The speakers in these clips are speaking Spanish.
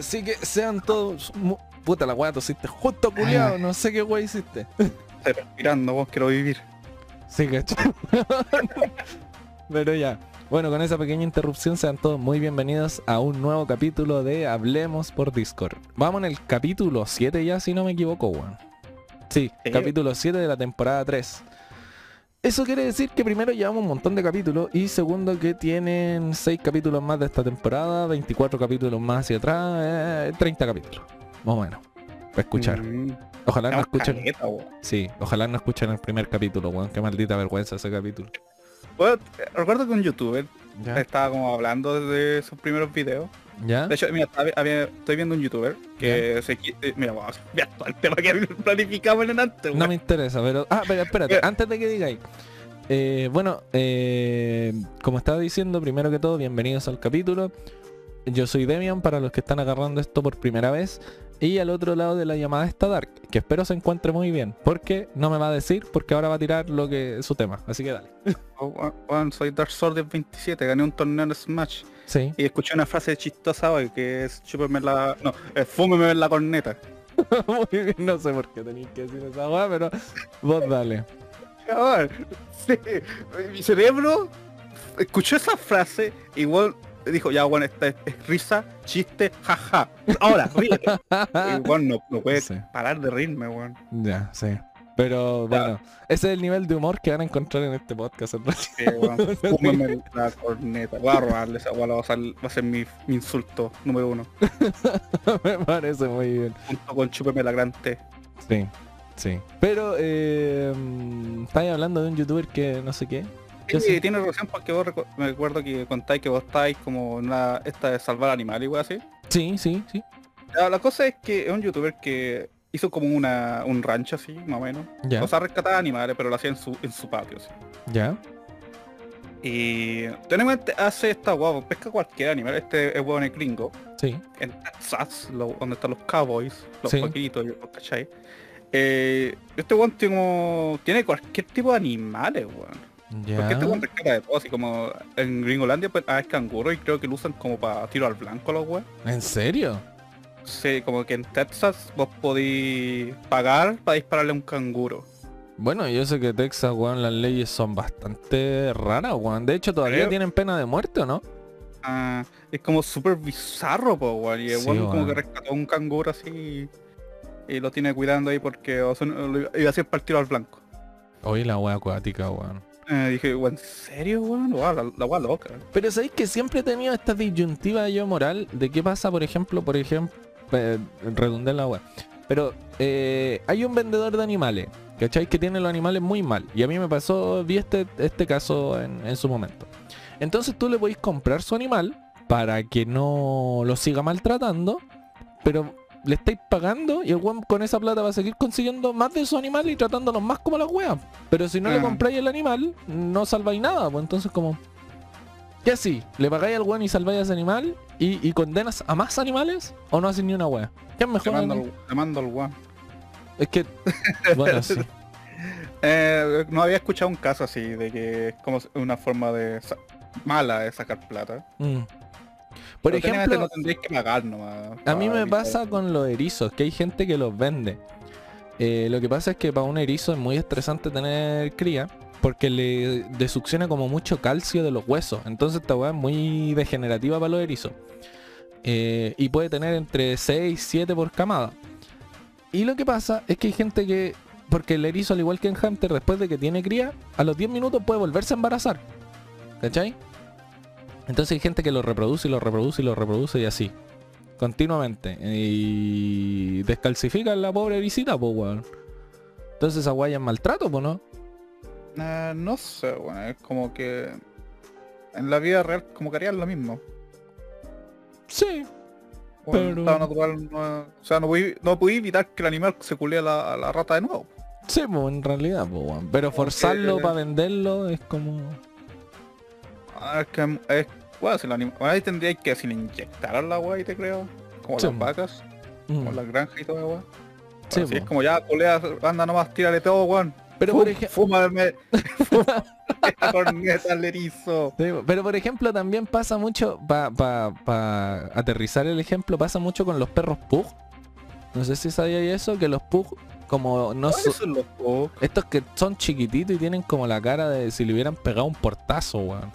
Así que sean todos... Puta la weá, tosiste justo culiado, no sé qué weá hiciste. Estoy respirando, vos quiero vivir. Sí, cachai. Pero ya. Bueno, con esa pequeña interrupción sean todos muy bienvenidos a un nuevo capítulo de Hablemos por Discord. Vamos en el capítulo 7 ya, si no me equivoco, weón. Sí, Sí. capítulo 7 de la temporada 3. Eso quiere decir que primero llevamos un montón de capítulos y segundo que tienen 6 capítulos más de esta temporada, 24 capítulos más hacia atrás, eh, 30 capítulos. Más o menos. Para escuchar. Mm, Ojalá no escuchen. caleta. Sí, ojalá no escuchen el primer capítulo, weón. Qué maldita vergüenza ese capítulo. Bueno, recuerdo que un youtuber ¿Ya? estaba como hablando de sus primeros videos. ¿Ya? De hecho, mira, había- estoy viendo un youtuber que se qui- eh, Mira, vamos, ya todo el tema que planificamos en antes, No me interesa, pero... Ah, pero espérate, antes de que digáis. Eh, bueno, eh, como estaba diciendo, primero que todo, bienvenidos al capítulo. Yo soy Demian, para los que están agarrando esto por primera vez. Y al otro lado de la llamada está Dark, que espero se encuentre muy bien. Porque no me va a decir, porque ahora va a tirar lo que es su tema. Así que dale. Oh, weón, weón, soy Dark Sword 27, gané un torneo en Smash. Sí. Y escuché una frase chistosa hoy que es chúpeme la. No, es fúmeme la corneta. No sé por qué tenéis que decir esa weá, pero vos dale. Cabrón, sí, mi cerebro escuchó esa frase y igual dijo, ya bueno, esta es, es risa, chiste, jaja. Ahora, ríete. Igual no, no puede Sí. parar de reírme, weón. Ya, sí. Pero bueno, ese es el nivel de humor que van a encontrar en este podcast. en realidad. Sí. Fúmeme la corneta. Voy a robarle esa weá, va a ser, va a ser mi, mi insulto número uno. Me parece muy bien. Junto con chúpeme la gran T. Sí, sí. Pero eh, estáis hablando de un youtuber que no sé qué. Sí, sí. tiene relación porque vos recu- me acuerdo que contáis que vos estáis como en una, esta de salvar animales y así. Sí, sí, sí. La cosa es que es un youtuber que hizo como una, un rancho así, más o menos. Ya, O sea, rescataba animales, pero lo hacía en su, en su patio, sí. ya. Y tenemos este, hace esta guapo, pesca cualquier animal, este es huevo en gringo, Sí, en Texas, lo- donde están los cowboys, los Sí. vaquitos, ¿cachai? Eh, este weón tiene, como- tiene cualquier tipo de animales, weón. Porque este weón rescata de todo, así como en Gringolandia pues, ah, es canguro y creo que lo usan como para tiro al blanco los weón. ¿En serio? Sí, como que en Texas vos podís pagar para dispararle a un canguro. Bueno, yo sé que Texas, weón, las leyes son bastante raras, weón. De hecho, todavía Creo- tienen pena de muerte, ¿o no? Ah, es como súper bizarro, po, weón. Y el Sí, weón como que rescató un canguro así y lo tiene cuidando ahí porque o sea, no- lo iba a hacer tiro al blanco. Oye, la wea acuática, weón. Eh, dije, weón, ¿en serio, weón? La, la weá loca. Pero sabéis que siempre he tenido esta disyuntiva yo moral de qué pasa, por ejemplo, por ejemplo, redundé en la web. Pero eh, hay un vendedor de animales, ¿cachai? Que tiene los animales muy mal. Y a mí me pasó, vi este, este caso en, en su momento. Entonces tú le podéis comprar su animal para que no lo siga maltratando, pero le estáis pagando y el weón con esa plata va a seguir consiguiendo más de su animal y tratándolos más como las weas. Pero si no le compráis el animal, no salváis nada, pues entonces como... ¿Qué así? ¿Le pagáis al weón y salváis a ese animal? ¿Y, y condenas a más animales? ¿O no haces ni una wea? ¿Qué es Te mejor? mando, te mando al weón. Es que... Bueno, sí. Eh, no había escuchado un caso así de que es como una forma de mala de sacar plata. Mm. Por Pero ejemplo, no tendréis que pagar nomás. a mí me pasa eso. con los erizos, que hay gente que los vende. Eh, lo que pasa es que para un erizo es muy estresante tener cría, porque le desucciona como mucho calcio de los huesos. Entonces esta weá es muy degenerativa para los erizos. Eh, y puede tener entre 6 y 7 por camada. Y lo que pasa es que hay gente que, porque el erizo al igual que en Hunter, después de que tiene cría, a los 10 minutos puede volverse a embarazar. ¿Cachai? Entonces hay gente que lo reproduce y lo reproduce y lo reproduce y así. Continuamente. Y descalcifica a la pobre visita, pues weón. Entonces esa guaya es maltrato, pues no. Eh, no sé, bueno, es como que en la vida real como que harían lo mismo. Sí. O en Pero- estado natural no, o sea, no podí, no podí evitar que el animal se culea a la, a la rata de nuevo. Sí, pues en realidad, pues weón. Pero forzarlo para venderlo es como. Ah, es que es, bueno, si el animal, bueno, ahí tendría que si le inyectaran la agua y te creo, como Sí, las vacas, mm. como las granjas y todo agua. Sí, Así es mo. como ya culea, anda nomás, tírale todo, weón. Pero por ejemplo. Fúmame, fu- Esta corneta al erizo. Sí, pero por ejemplo también pasa mucho, para aterrizar el ejemplo, pasa mucho con los perros pug. No sé si sabía eso, que los pug como no ¿Cuáles son... son los pug? Estos que son chiquititos y tienen como la cara de si le hubieran pegado un portazo, weón.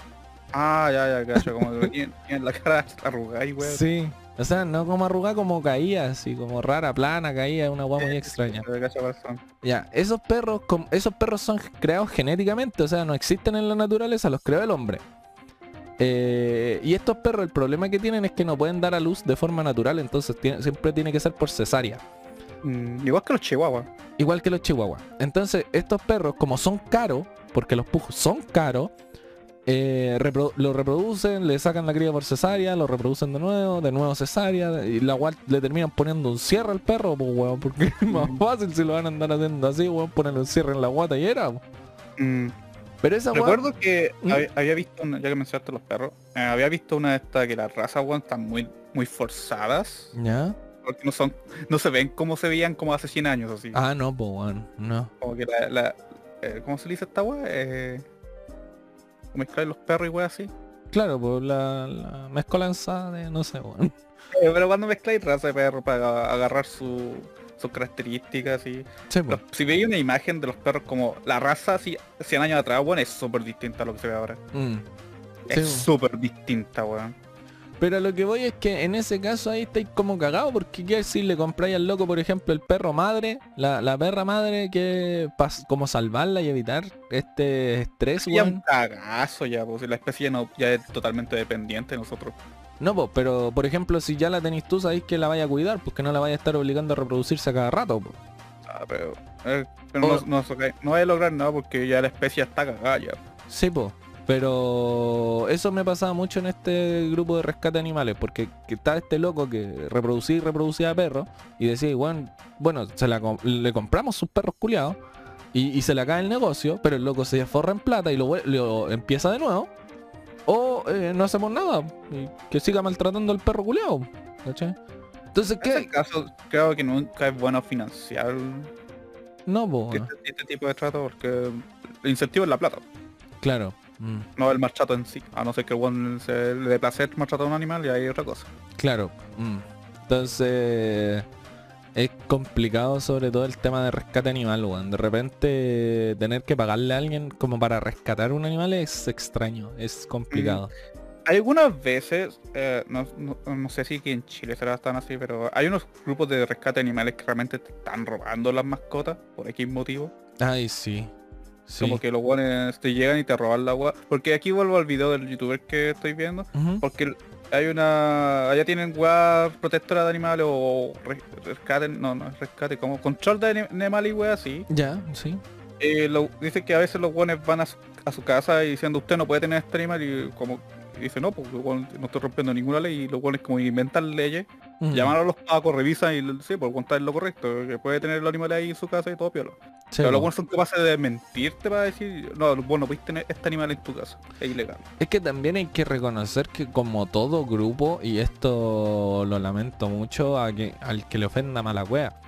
Ah, ya, ya, cacho, como que tienen la cara arrugada y weón. Sí. O sea, no como arrugada, como caía, así como rara, plana, caía, una weá muy extraña. Ya, esos perros, esos perros son creados genéticamente, o sea, no existen en la naturaleza, los creó el hombre. Eh, y estos perros, el problema que tienen es que no pueden dar a luz de forma natural, entonces tiene- siempre tiene que ser por cesárea. Mm, igual que los chihuahuas. Igual que los chihuahuas. Entonces, estos perros, como son caros, porque los pujos son caros, eh, lo reproducen, le sacan la cría por cesárea, lo reproducen de nuevo, de nuevo cesárea, y la cual le terminan poniendo un cierre al perro, pues weón, porque es más Mm. fácil si lo van a andar haciendo así, weón, ponerle un cierre en la guata y era. Mm, Pero esa Recuerdo que ¿Mm? había, había visto, una, ya que mencionaste los perros, eh, había visto una de estas que las razas, weón, están muy, muy forzadas. ¿Ya? Porque no son, no se ven como se veían como hace 100 años, así. Ah, no, pues weón, no. Como que la, la- eh, ¿cómo se le dice esta weá? Mezclar los perros y weá así. Claro, pues la, la mezcolanza de, no sé, weón. Eh, pero cuando mezcláis raza de perro para agarrar su, sus características y... Sí, pues. Los- si veis una imagen de los perros como la raza así 100 años atrás, weón, es súper distinta a lo que se ve ahora. Mm. Es Sí, weón. súper distinta, weón. Pero lo que voy es que en ese caso ahí estáis como cagados porque qué si le compráis al loco, por ejemplo, el perro madre, la, la perra madre que pas- como salvarla y evitar este estrés, Ya un cagazo ya, pues si la especie no, ya es totalmente dependiente de nosotros. No, pues, pero por ejemplo, si ya la tenéis tú, sabéis que la vaya a cuidar, pues que no la vaya a estar obligando a reproducirse a cada rato, pues. Ah, pero eh, pero O- no, no, a lograr nada porque ya la especie está cagada ya. Sí, pues. Pero eso me pasaba mucho en este grupo de rescate de animales, porque que está este loco que reproducía y reproducía perros y decía, igual, bueno, se la le compramos sus perros culiados y, y se le acaba el negocio, pero el loco se forra en plata y lo, lo empieza de nuevo. O eh, no hacemos nada y que siga maltratando al perro culiado. ¿Cachai? Entonces, En ese ¿qué? caso, creo que nunca es bueno financiar No, este, este tipo de trato porque el incentivo es la plata, Claro. Mm. no el maltrato en sí. A no ser que el one se le dé placer maltratar a un animal y hay otra cosa. Claro. mm. Entonces es complicado sobre todo el tema de rescate animal, weón. De repente tener que pagarle a alguien como para rescatar un animal es extraño, es complicado. Algunas veces, eh, no, no- no sé si aquí en Chile será tan así, pero hay unos grupos de rescate de animales que realmente te están robando las mascotas por X motivo. Ay, sí. Sí. Como que los guanes te llegan y te roban la agua. Porque aquí vuelvo al video del youtuber que estoy viendo. Porque hay una... Allá tienen weas protectora de animales o re- rescate, no, no es rescate, como control de ani- animales y weas así. Ya, sí. Eh, lo- dice que a veces los guanes van a su, a su casa y diciendo usted no puede tener este animal y como y dice no, porque no estoy rompiendo ninguna ley y los guanes como inventan leyes, Mm. llaman a los pacos, revisan y sí, por contar lo correcto, que puede tener el animal ahí en su casa y todo piola. Sí, Pero los buenos son capaces de mentirte para decir, no, vos no tener este animal en tu casa. Es ilegal. Es que también hay que reconocer que como todo grupo, y esto lo lamento mucho a que, al que le ofenda mala wea,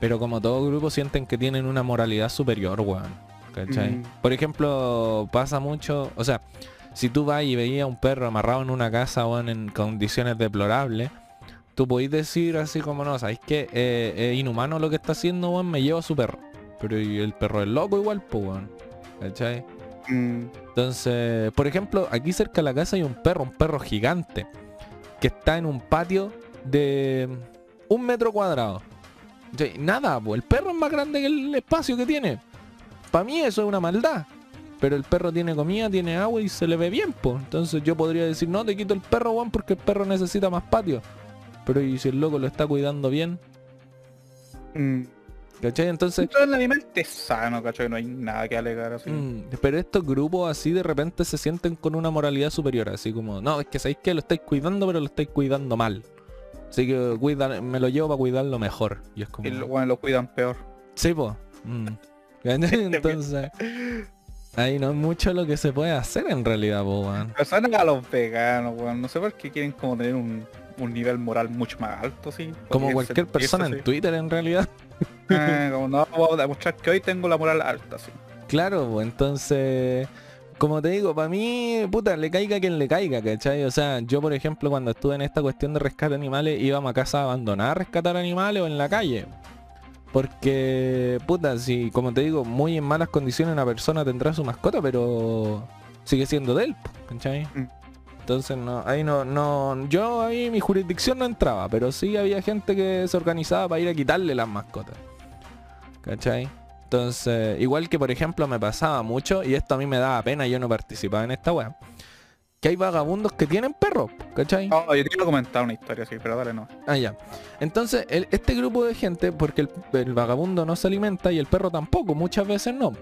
pero como todo grupo sienten que tienen una moralidad superior, weón. ¿Cachai? Mm. Por ejemplo, pasa mucho, o sea, si tú vas y veías a un perro amarrado en una casa, weón, en condiciones deplorables, tú podéis decir así como no, ¿sabéis que es inhumano lo que está haciendo, weón? Me llevo a su perro. Pero y el perro es loco igual, pues, weón. ¿Cachai? Mm, Entonces, por ejemplo, aquí cerca de la casa hay un perro, un perro gigante, que está en un patio de un metro cuadrado. Nada, pues el perro es más grande que el espacio que tiene. Para mí eso es una maldad. Pero el perro tiene comida, tiene agua y se le ve bien, pues. Entonces yo podría decir, no, te quito el perro, Juan, porque el perro necesita más patio. Pero y si el loco lo está cuidando bien, mm. ¿cachai? Entonces, Dentro del animal es sano, cacho, que no hay nada que alegar así. Mm, pero estos grupos así de repente se sienten con una moralidad superior, así como, no, es que sabéis que lo estáis cuidando, pero lo estáis cuidando mal. Así que cuida, me lo llevo para cuidarlo mejor. Y es como, Y los guanes lo cuidan peor. sí, pues. Entonces, ahí no es mucho lo que se puede hacer en realidad, po, weón. Pero saben a los veganos, weón. No sé por qué quieren como tener un, un nivel moral mucho más alto, sí. Como cualquier persona en. Twitter en realidad. Ah, como no, voy a demostrar que hoy tengo la moral alta, sí. Claro, pues entonces como te digo, para mí, puta, le caiga quien le caiga, ¿cachai? O sea, yo por ejemplo cuando estuve en esta cuestión de rescate animales, íbamos a casa abandonada a rescatar animales o en la calle. Porque, puta, si, como te digo, muy en malas condiciones una persona tendrá su mascota, pero sigue siendo de él, ¿cachai? Mm. Entonces no, ahí no, no, yo ahí mi jurisdicción no entraba, pero sí había gente que se organizaba para ir a quitarle las mascotas. ¿Cachai? Entonces, igual que por ejemplo me pasaba mucho, y esto a mí me daba pena, yo no participaba en esta web, que hay vagabundos que tienen perros, ¿cachai? No, yo quiero comentar una historia, sí, pero dale no. Ah, ya. Entonces, este grupo de gente, porque el, vagabundo no se alimenta y el perro tampoco, muchas veces no.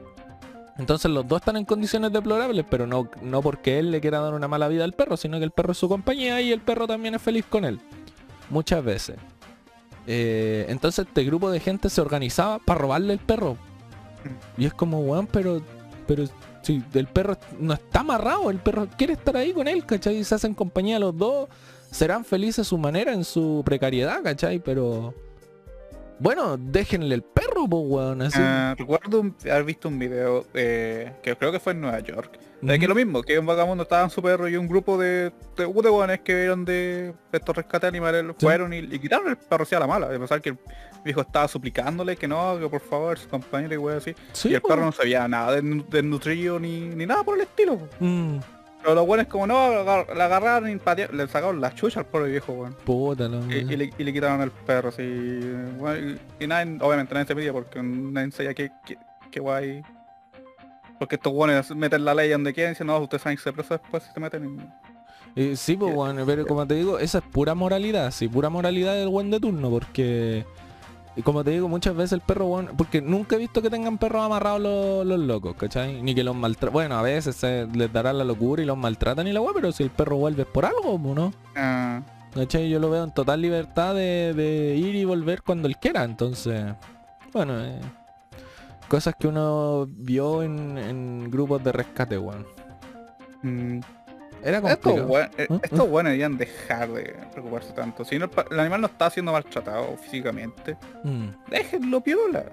Entonces los dos están en condiciones deplorables, pero no, no porque él le quiera dar una mala vida al perro, sino que el perro es su compañía y el perro también es feliz con él. Muchas veces. Eh, entonces este grupo de gente se organizaba para robarle el perro. Y es como, weón, pero, pero si el perro no está amarrado, el perro quiere estar ahí con él, ¿cachai? Y se hacen compañía los dos, serán felices a su manera, en su precariedad, ¿cachai? Pero... Bueno, déjenle el perro, pues, weón. Así. Ah, recuerdo haber visto un video eh, que creo que fue en Nueva York. De que lo mismo, que un vagabundo estaba en su perro y un grupo de, de, de que vieron de estos rescates animales fueron y, quitaron el perro hacia la mala. De pensar que el viejo estaba suplicándole que no, que por favor, su compañero y wey así. y el perro no sabía nada de, nutrido ni, ni, nada por el estilo. Mm. Pero lo bueno es como no, la agarraron y le sacaron la chucha al pobre viejo, weón. Puta, y, y, le, y, le, quitaron el perro, así. y, nadie, obviamente nadie se pedía porque nadie sabía que, que, guay. Porque estos weones meten la ley donde quieren, dicen, no, ustedes saben que se preso después si se meten y... sí, pues bueno, pero como te digo, esa es pura moralidad, sí, pura moralidad del buen de turno, porque y como te digo, muchas veces el perro, bueno, porque nunca he visto que tengan perros amarrados los, locos, ¿cachai? Ni que los maltratan. Bueno, a veces se les dará la locura y los maltratan y la weá, pero si el perro vuelve por algo, ¿no? Ah. ¿Cachai? Yo lo veo en total libertad de, ir y volver cuando él quiera, entonces... Bueno, eh, cosas que uno vio en, grupos de rescate, weón. Mm. Era complicado. Eh, ¿Mm? Estos, buenos deberían dejar de preocuparse tanto. Si no, el animal no está siendo maltratado físicamente, mm. déjenlo piola.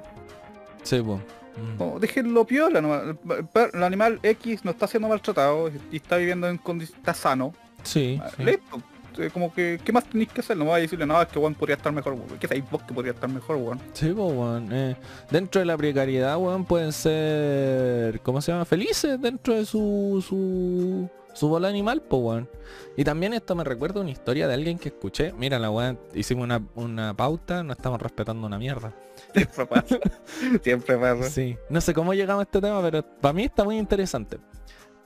Sí, pues. déjenlo piola. El, animal X no está siendo maltratado y está viviendo en condiciones, está sano. Sí, ah, Listo. Eh, como que, ¿qué más tenéis que hacer? No voy a decirle nada, es que Juan podría estar mejor, ¿Qué sabéis vos que podría estar mejor, Juan? Sí, pues, Juan. Eh, dentro de la precariedad, Juan, pueden ser, ¿cómo se llama? Felices dentro de su, su su bola animal, pues weón. Y también esto me recuerda una historia de alguien que escuché. Mira, la weón, hicimos una, pauta, no estamos respetando una mierda. Siempre pasa. Siempre pasa. Sí. No sé cómo llegamos a este tema, pero para mí está muy interesante.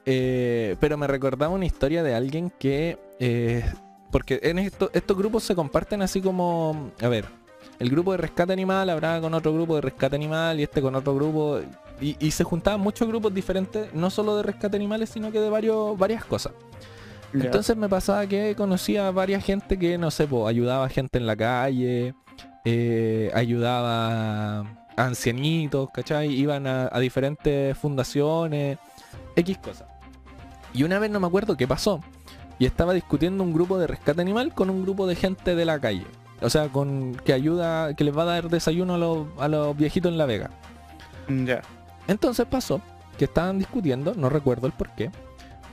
Eh, pero me recordaba una historia de alguien que... Eh, porque en esto, estos grupos se comparten así como... A ver, el grupo de rescate animal habrá con otro grupo de rescate animal y este con otro grupo y, se juntaban muchos grupos diferentes, no solo de rescate animales, sino que de varios, varias cosas. Entonces me pasaba que conocía a varias gente que, no sé, pues, ayudaba a gente en la calle, eh, ayudaba a ancianitos, ¿cachai? Iban a, diferentes fundaciones, X cosas. Y una vez no me acuerdo qué pasó. Y estaba discutiendo un grupo de rescate animal con un grupo de gente de la calle. O sea, con que ayuda, que les va a dar desayuno a los, a los viejitos en La Vega. Ya. Entonces pasó que estaban discutiendo, no recuerdo el por qué,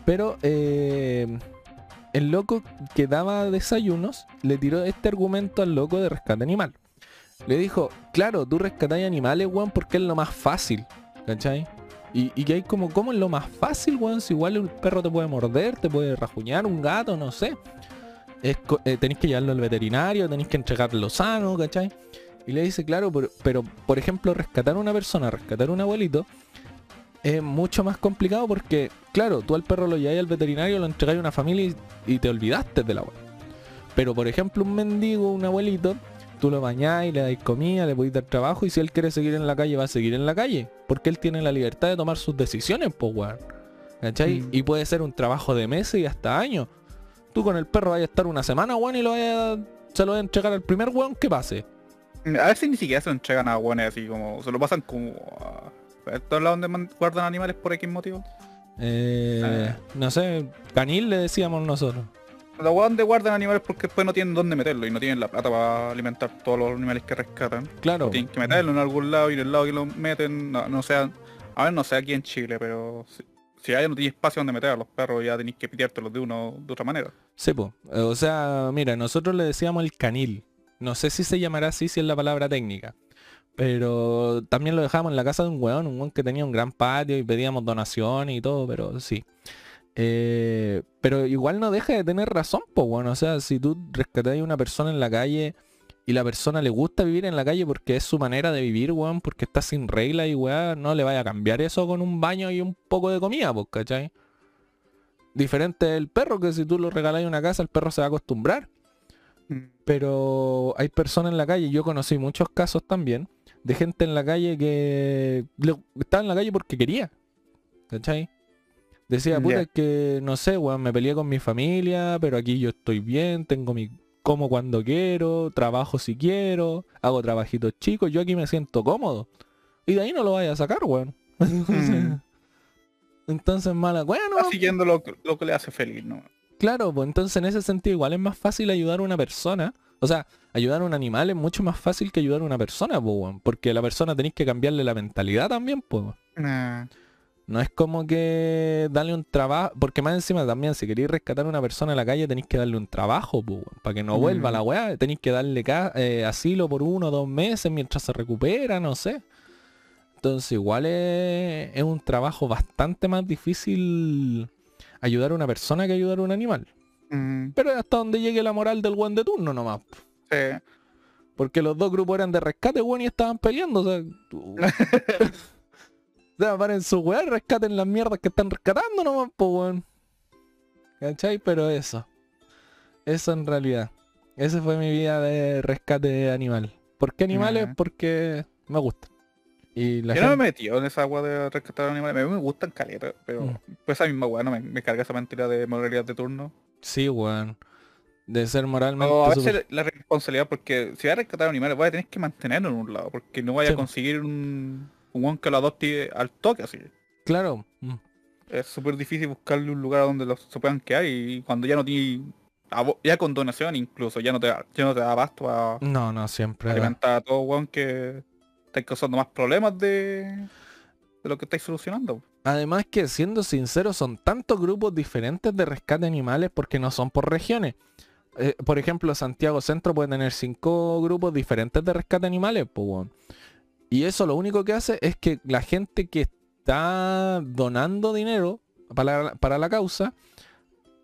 pero eh, el loco que daba desayunos le tiró este argumento al loco de rescate animal. Le dijo, claro, tú rescatas animales, weón, porque es lo más fácil, ¿cachai? Y, que hay como, ¿cómo es lo más fácil, weón? Si igual un perro te puede morder, te puede rajuñar, un gato, no sé. Eh, tenéis que llevarlo al veterinario, tenéis que entregarlo sano, ¿cachai? Y le dice, claro, pero, por ejemplo, rescatar a una persona, rescatar a un abuelito, es mucho más complicado porque, claro, tú al perro lo lleváis al veterinario, lo entregáis a una familia y, te olvidaste del abuelo. Pero por ejemplo, un mendigo, un abuelito, tú lo bañáis, le dais comida, le podéis dar trabajo y si él quiere seguir en la calle, va a seguir en la calle. Porque él tiene la libertad de tomar sus decisiones, pues, weón. ¿Cachai? Mm. Y puede ser un trabajo de meses y hasta años. Tú con el perro vas a estar una semana, weón, y lo se lo vas a entregar al primer weón que pase. A veces ni siquiera se lo entregan a guanes así como. Se lo pasan como a. ¿Todos lados donde guardan animales por X motivo? Eh, no sé, canil le decíamos nosotros. Los donde guardan animales porque después no tienen dónde meterlo y no tienen la plata para alimentar todos los animales que rescatan. Claro. Tienen que meterlo en algún lado y en el lado que lo meten, no, no sea, a ver, no sé aquí en Chile, pero si ya no tienes espacio donde meter a los perros, ya tenéis que piteártelos de uno de otra manera. Sí, pues. O sea, mira, nosotros le decíamos el canil. No sé si se llamará así, si es la palabra técnica. Pero también lo dejamos en la casa de un weón, un weón que tenía un gran patio y pedíamos donaciones y todo, pero sí. Eh, pero igual no deja de tener razón, pues bueno, o sea, si tú rescatas a una persona en la calle y la persona le gusta vivir en la calle porque es su manera de vivir, weón, porque está sin regla y weón, no le vaya a cambiar eso con un baño y un poco de comida, pues, ¿cachai? Diferente del perro, que si tú lo regalas en una casa, el perro se va a acostumbrar. Pero hay personas en la calle, yo conocí muchos casos también, de gente en la calle que estaba en la calle porque quería. ¿Cachai? Decía, puta, que no sé, weón, me peleé con mi familia, pero aquí yo estoy bien, tengo mi como cuando quiero, trabajo si quiero, hago trabajitos chicos, yo aquí me siento cómodo. Y de ahí no lo vaya a sacar, weón. Mm. entonces, mala, bueno. Está siguiendo lo, lo, que le hace feliz, ¿no? Claro, pues entonces en ese sentido igual es más fácil ayudar a una persona. O sea, ayudar a un animal es mucho más fácil que ayudar a una persona, pues. Porque a la persona tenéis que cambiarle la mentalidad también, pues. No es como que darle un trabajo, porque más encima también, si queréis rescatar a una persona en la calle, tenéis que darle un trabajo, para que no vuelva la weá. Tenéis que darle eh, asilo por uno o dos meses mientras se recupera, no sé. Entonces igual es, un trabajo bastante más difícil ayudar a una persona que ayudar a un animal. Pero hasta donde llegue la moral del buen de turno nomás. Porque los dos grupos eran de rescate, weón, y estaban peleando. O sea, sea, paren su weá, rescaten las mierdas que están rescatando nomás, pues weón. ¿Cachai? Pero eso. Eso en realidad. Esa fue mi vida de rescate animal. ¿Por qué animales? Porque me gusta. Y la Yo no me metido en esa agua de rescatar animales. A mí me gustan caletas, pero mm. pues esa misma weá no me, carga esa mentira de moralidad de turno. Sí, weón. De ser moralmente. a veces la responsabilidad, porque si vas a rescatar animales, voy a tener que mantenerlo en un lado, porque no vaya a conseguir un un guan que lo adopte al toque así. Claro. Mm. Es súper difícil buscarle un lugar donde los, se puedan quedar y cuando ya no tiene ya con donación incluso ya no te ya no te da abasto a no no siempre alimentar a todo weón que está causando más problemas de, lo que estáis solucionando además que siendo sinceros son tantos grupos diferentes de rescate animales porque no son por regiones eh, por ejemplo Santiago Centro puede tener cinco grupos diferentes de rescate animales pues. Y eso lo único que hace es que la gente que está donando dinero para, la causa,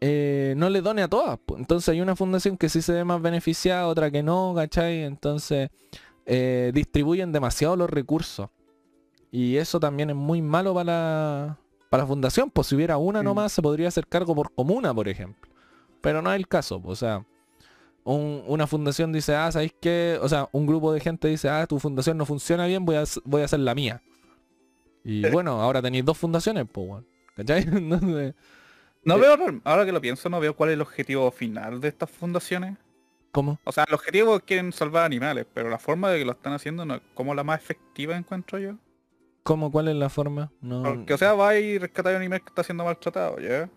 eh, no le done a todas. Entonces hay una fundación que sí se ve más beneficiada, otra que no, ¿cachai? Entonces eh, distribuyen demasiado los recursos. Y eso también es muy malo para la, para la fundación. Pues si hubiera una nomás, se podría hacer cargo por comuna, por ejemplo. Pero no es el caso. o sea, una fundación dice, ah, ¿sabéis qué? O sea, un grupo de gente dice, ah, tu fundación no funciona bien, voy a, voy a hacer la mía. Y bueno, ahora tenéis dos fundaciones, pues, bueno, ¿cachai? no veo, ahora que lo pienso, no veo cuál es el objetivo final de estas fundaciones. ¿Cómo? O sea, el objetivo es quieren salvar animales, pero la forma de que lo están haciendo, no, ¿cómo la más efectiva encuentro yo? ¿Cómo? ¿Cuál es la forma? No... Porque, o sea, va y rescatar a un animal que está siendo maltratado, ¿ya?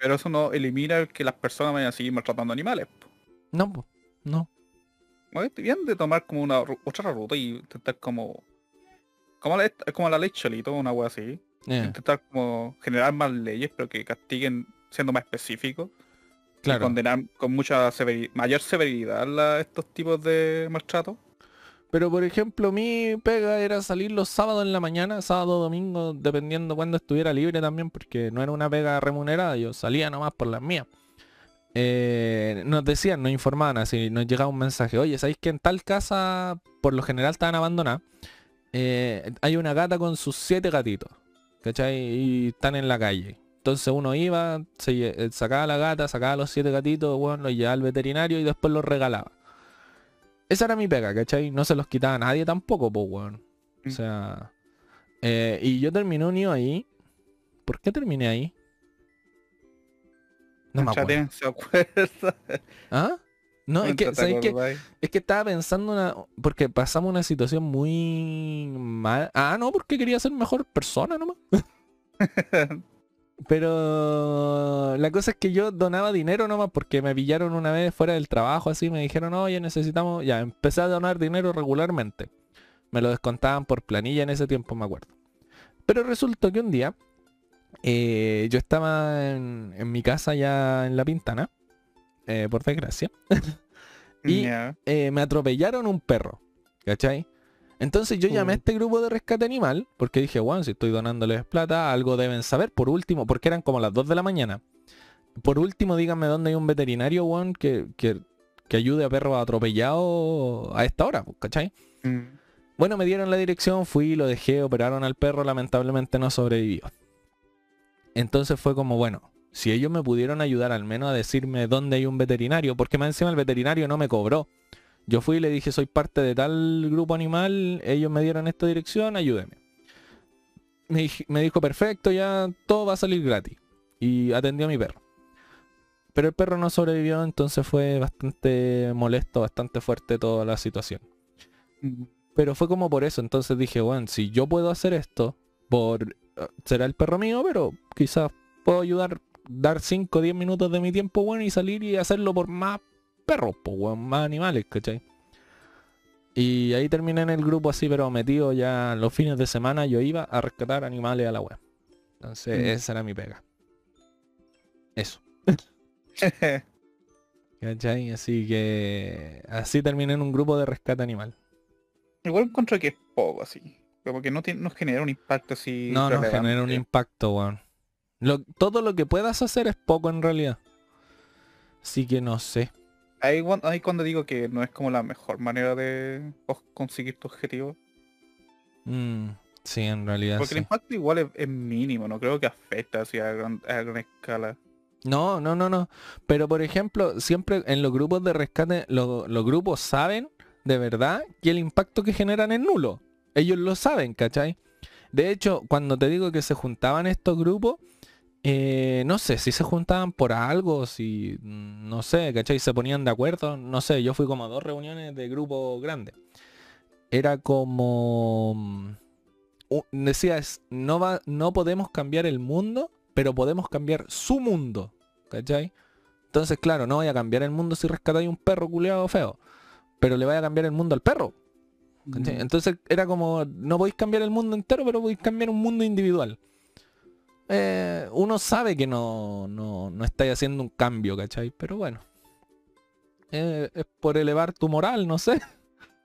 Pero eso no elimina que las personas vayan a seguir maltratando animales. No, no. bien de tomar como una otra ruta y intentar como como la, como la ley cholito, una wea así. Intentar como generar más leyes, pero que castiguen siendo más específicos. Claro. condenar con mucha mayor severidad estos tipos de maltrato. Pero por ejemplo, mi pega era salir los sábados en la mañana, sábado, domingo, dependiendo cuando estuviera libre también, porque no era una pega remunerada, yo salía nomás por las mías. Eh, nos decían, nos informaban así, nos llegaba un mensaje, oye, ¿sabéis que en tal casa por lo general estaban abandonadas? Eh, hay una gata con sus siete gatitos, ¿cachai? Y están en la calle. Entonces uno iba, se, eh, sacaba la gata, sacaba los siete gatitos, bueno, los llevaba al veterinario y después los regalaba. Esa era mi pega, ¿cachai? No se los quitaba a nadie tampoco, pues, weón. O mm. sea... y yo terminé unido ahí. ¿Por qué terminé ahí? No me acuerdo. se. ¿Ah? No, es que, es que estaba pensando una. Porque pasamos una situación muy mal. Ah, no, porque quería ser mejor persona nomás. Pero la cosa es que yo donaba dinero nomás porque me pillaron una vez fuera del trabajo así, me dijeron, oye, necesitamos, ya, empecé a donar dinero regularmente. Me lo descontaban por planilla en ese tiempo, me acuerdo. Pero resultó que un día eh, yo estaba en, en mi casa ya en La Pintana, eh, por desgracia, y eh, me atropellaron un perro, ¿cachai? Entonces yo llamé a Uh. este grupo de rescate animal, porque dije, bueno, si estoy donándoles plata, algo deben saber, por último, porque eran como las 2 de la mañana. Por último, díganme dónde hay un veterinario, weón, que, que, que ayude a perros atropellados a esta hora, pues, ¿cachai? Mm. Bueno, me dieron la dirección, fui, lo dejé, operaron al perro, lamentablemente no sobrevivió. Entonces fue como, bueno, si ellos me pudieron ayudar al menos a decirme dónde hay un veterinario, porque más encima el veterinario no me cobró. Yo fui y le dije, soy parte de tal grupo animal, ellos me dieron esta dirección, ayúdeme. Me, dij- me dijo, perfecto, ya todo va a salir gratis. Y atendió a mi perro. Pero el perro no sobrevivió, entonces fue bastante molesto, bastante fuerte toda la situación. Pero fue como por eso, entonces dije, bueno, si yo puedo hacer esto, por eh, será el perro mío, pero quizás puedo ayudar, dar 5 o 10 minutos de mi tiempo, bueno, y salir y hacerlo por más perros, pues, weón, más animales, ¿cachai? Y ahí terminé en el grupo así, pero metido ya los fines de semana, yo iba a rescatar animales a la web. Entonces, Mm. esa era mi pega. Eso. ¿Cachai? Así que así terminé en un grupo de rescate animal. Igual encuentro que es poco así. Como que no, tiene, no genera un impacto así. No, no genera un impacto, weón. Lo- todo lo que puedas hacer es poco en realidad. Así que no sé. Ahí, cuando digo que no es como la mejor manera de conseguir tu objetivo. Mm, sí, en realidad Porque sí. el impacto igual es, es mínimo, no creo que afecte así a gran, a gran escala. No, no, no, no. Pero por ejemplo, siempre en los grupos de rescate, lo- los grupos saben de verdad que el impacto que generan es nulo. Ellos lo saben, ¿cachai? De hecho, cuando te digo que se juntaban estos grupos, eh, no sé si se juntaban por algo, si, mm, no sé, ¿cachai? Se ponían de acuerdo, no sé, yo fui como a dos reuniones de grupos grandes. Era como... mm, u- Decías, no, va, no podemos cambiar el mundo, pero podemos cambiar su mundo, ¿cachai? Entonces, claro, no voy a cambiar el mundo si rescatáis un perro culeado feo, pero le vaya a cambiar el mundo al perro, ¿cachai? Mm. Entonces era como, no podéis cambiar el mundo entero, pero podéis cambiar un mundo individual. Eh, uno sabe que no, no, no estáis haciendo un cambio, ¿cachai? Pero bueno. Eh, es por elevar tu moral, no sé.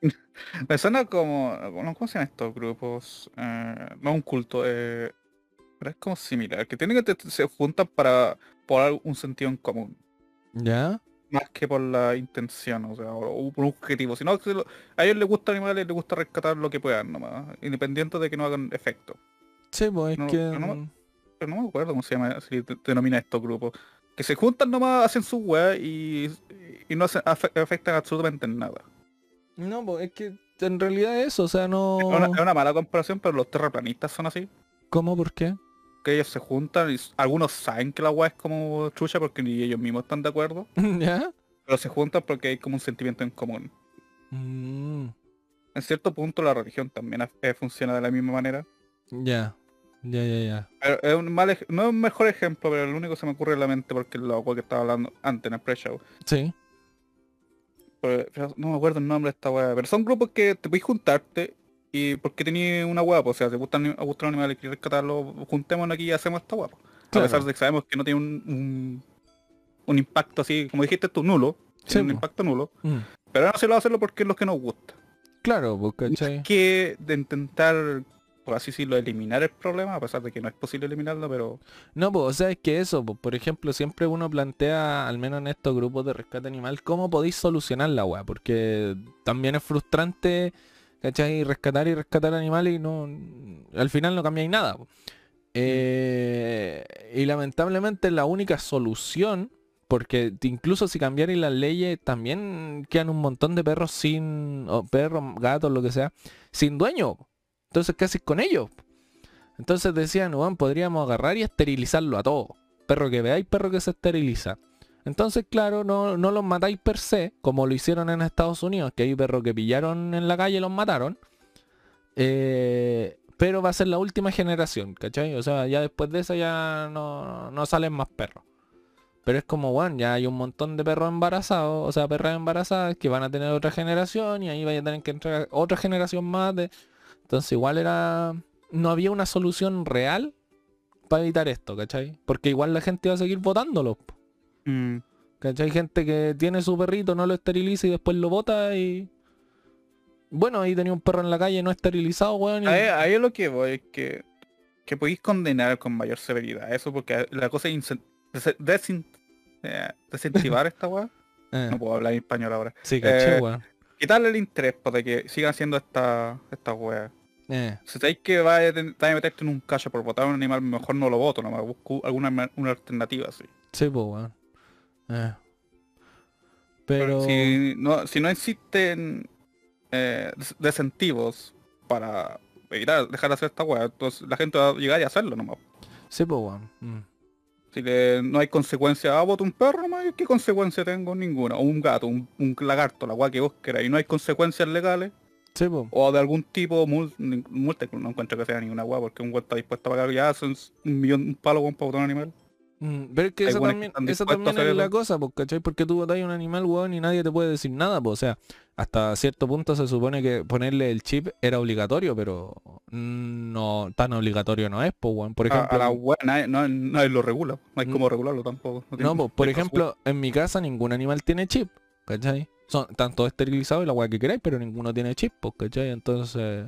Me suena como, ¿cómo se llaman estos grupos? Eh, no un culto, eh, pero es como similar, que tienen que te- se juntan para por un sentido en común, ¿Ya? más que por la intención, o sea, o, por un objetivo, sino que lo- a ellos les gusta animales, les gusta rescatar lo que puedan nomás, independiente de que no hagan efecto. Sí, pues es No, que... no- Pero no me acuerdo cómo se llama, denomina estos grupos. Que se juntan nomás, hacen su weá y, y no hacen, afe- afectan absolutamente en nada. No, pues es que en realidad eso, o sea, no... Es una, es una mala comparación, pero los terraplanistas son así. ¿Cómo? ¿Por qué? que ellos se juntan y algunos saben que la weá es como chucha porque ni ellos mismos están de acuerdo, ¿Ya? pero se juntan porque hay como un sentimiento en común. Mm, En cierto punto la religión también eh, funciona de la misma manera. ya. Ya, ya, ya. Pero es un mal no es un mejor ejemplo, pero el único que se me ocurre en la mente porque es weá que estaba hablando antes en el pre-show. Sí. Pero- no me acuerdo el nombre de esta weá. Pero son grupos que te puedes juntarte y porque tenías una weá, pues, o sea, te gustan, a gustan los animales y quieres rescatarlos, juntémonos aquí y hacemos esta weá. pues. A pesar de que sabemos que no tiene un, un, un impacto así, como dijiste tú, nulo. Sí, un po. impacto nulo. Mm, Pero ahora sí lo hacerlo porque es lo que nos gusta. Claro, pues, ¿cachai? Que de intentar, por así decirlo, eliminar el problema, a pesar de que no es posible eliminarlo, pero No, pues, o sea, es que eso, pues, por ejemplo, siempre uno plantea, al menos en estos grupos de rescate animal, cómo podéis solucionar la weá, porque también es frustrante, ¿cachai? Rescatar y rescatar animales y no, al final no cambiáis nada. po. Eh, y lamentablemente la única solución, porque incluso si cambiarais las leyes, también quedan un montón de perros sin, o perros, gatos, lo que sea, sin dueño. Entonces, ¿qué haces con ellos? Entonces decían, "Weón, podríamos agarrar y esterilizarlo a todos. Perro que veáis, perro que se esteriliza. Entonces, claro, no, no los matáis per se, como lo hicieron en Estados Unidos, que hay perros que pillaron en la calle y los mataron. Eh, pero va a ser la última generación, ¿cachai? O sea, ya después de esa ya no, no salen más perros. Pero es como, bueno, ya hay un montón de perros embarazados, o sea, perras embarazadas que van a tener otra generación y ahí vaya a tener que entrar otra generación más de... Entonces igual era... No había una solución real para evitar esto, ¿cachai? Porque igual la gente va a seguir votándolo. Mm. ¿Cachai? Gente que tiene su perrito, no lo esteriliza y después lo bota y... Bueno, ahí tenía un perro en la calle no esterilizado, weón. y- Ahí, ahí es lo que voy, es que, que podéis condenar con mayor severidad eso, porque la cosa es desin- eh, desincentivar esta weá. Eh, No puedo hablar en español ahora. sí, caché, eh, weón. Quitarle el interés para que sigan haciendo esta, esta weá. Eh, Si sabéis que a, meterte en un cacho por votar a un animal, mejor no lo voto, nomás busco alguna una alternativa así. sí, pues, weón. Eh. Pero... Si no, si no existen eh, des- desentivos para evitar dejar de hacer esta weá, entonces la gente va a llegar y hacerlo nomás. Sí, pues, weón. Mm. Si le- no hay consecuencia, ah, voto un perro nomás, ¿qué consecuencia tengo? Ninguna. O un gato, un, un lagarto, la weá que vos queráis, y no hay consecuencias legales, Sí, o de algún tipo, multa, no encuentro que sea ninguna weá, porque un weón está dispuesto a pagar ya son un millón, un palo para votar un animal. Mm, Pero es que Hay esa que también, esa también es la cosa, pues, ¿cachai? Porque tú botas un animal, weón, y nadie te puede decir nada, pues, o sea, hasta cierto punto se supone que ponerle el chip era obligatorio, pero no tan obligatorio no es, pues, weón. Por ejemplo, a la nadie, no- nadie lo regula, no hay Mm. cómo regularlo tampoco. no, pues, por ejemplo, en mi casa ningún animal tiene chip, ¿cachai? Son tanto esterilizados y la weá que queráis, pero ninguno tiene chip, pues, ¿cachai? Entonces...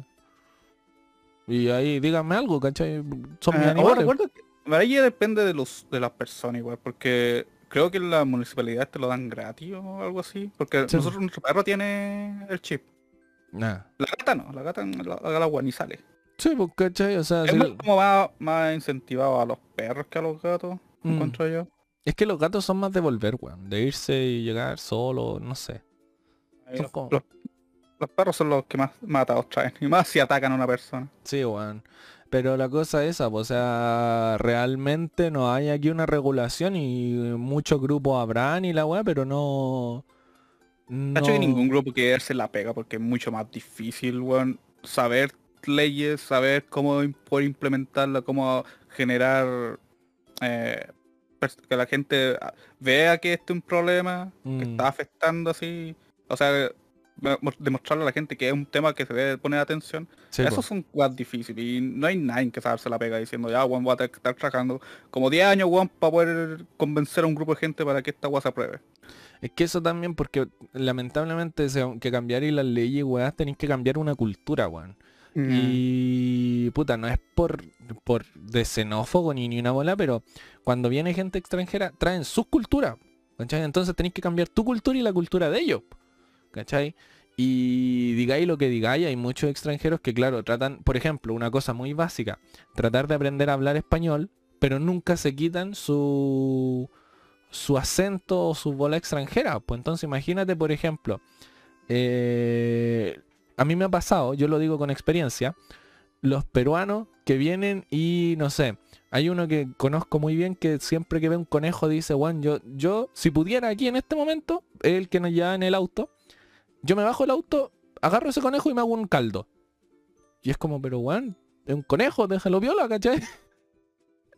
Y ahí díganme algo, ¿cachai? Son Eh, ahora animales. recuerdo que ahí depende de los de las personas igual, porque creo que en la municipalidad te lo dan gratis o algo así. Porque Sí. nosotros nuestro perro tiene el chip. Nah. La gata no, la gata la, la agua ni sale. Sí, pues, ¿cachai? O sea, Es si como más, más incentivado a los perros que a los gatos, Mm. encuentro yo. Es que los gatos son más de volver, weón. De irse y llegar solo, no sé. Los, como- los- los perros son los que más matados traen. Y más si atacan a una persona. Sí, weón. Pero la cosa es esa, pues, o sea, realmente no hay aquí una regulación y muchos grupos habrán y la weá, pero no... No... Que ningún grupo quiere se la pega porque es mucho más difícil, weón, saber leyes, saber cómo poder implementarla, cómo generar eh, que la gente ah, vea que este es un problema, que Mm. está afectando así. O sea, mo- demostrarle a la gente que es un tema que se debe poner atención. Sí, Eso po. es un weón difícil y no hay nadie que saberse la pega diciendo ya, weón, voy a tener que estar trabajando como 10 años, weón, para poder convencer a un grupo de gente para que esta weá se apruebe. Es que eso también porque lamentablemente aunque cambiar y las leyes, weá, tenéis que cambiar una cultura, weón. Y puta, no es por, por de xenófobo ni, ni una bola, pero cuando viene gente extranjera, traen sus culturas. ¿Cachai? Entonces tenéis que cambiar tu cultura y la cultura de ellos. ¿Cachai? Y digáis lo que digáis, hay muchos extranjeros que, claro, tratan, por ejemplo, una cosa muy básica, tratar de aprender a hablar español, pero nunca se quitan su, su acento o su bola extranjera. Pues entonces imagínate, por ejemplo, eh, a mí me ha pasado, yo lo digo con experiencia, los peruanos que vienen y no sé, hay uno que conozco muy bien que siempre que ve un conejo dice, Juan, yo, yo, si pudiera aquí en este momento, el que nos lleva en el auto, yo me bajo el auto, agarro ese conejo y me hago un caldo. Y es como, pero Juan, es un conejo, déjalo viola, ¿cachai?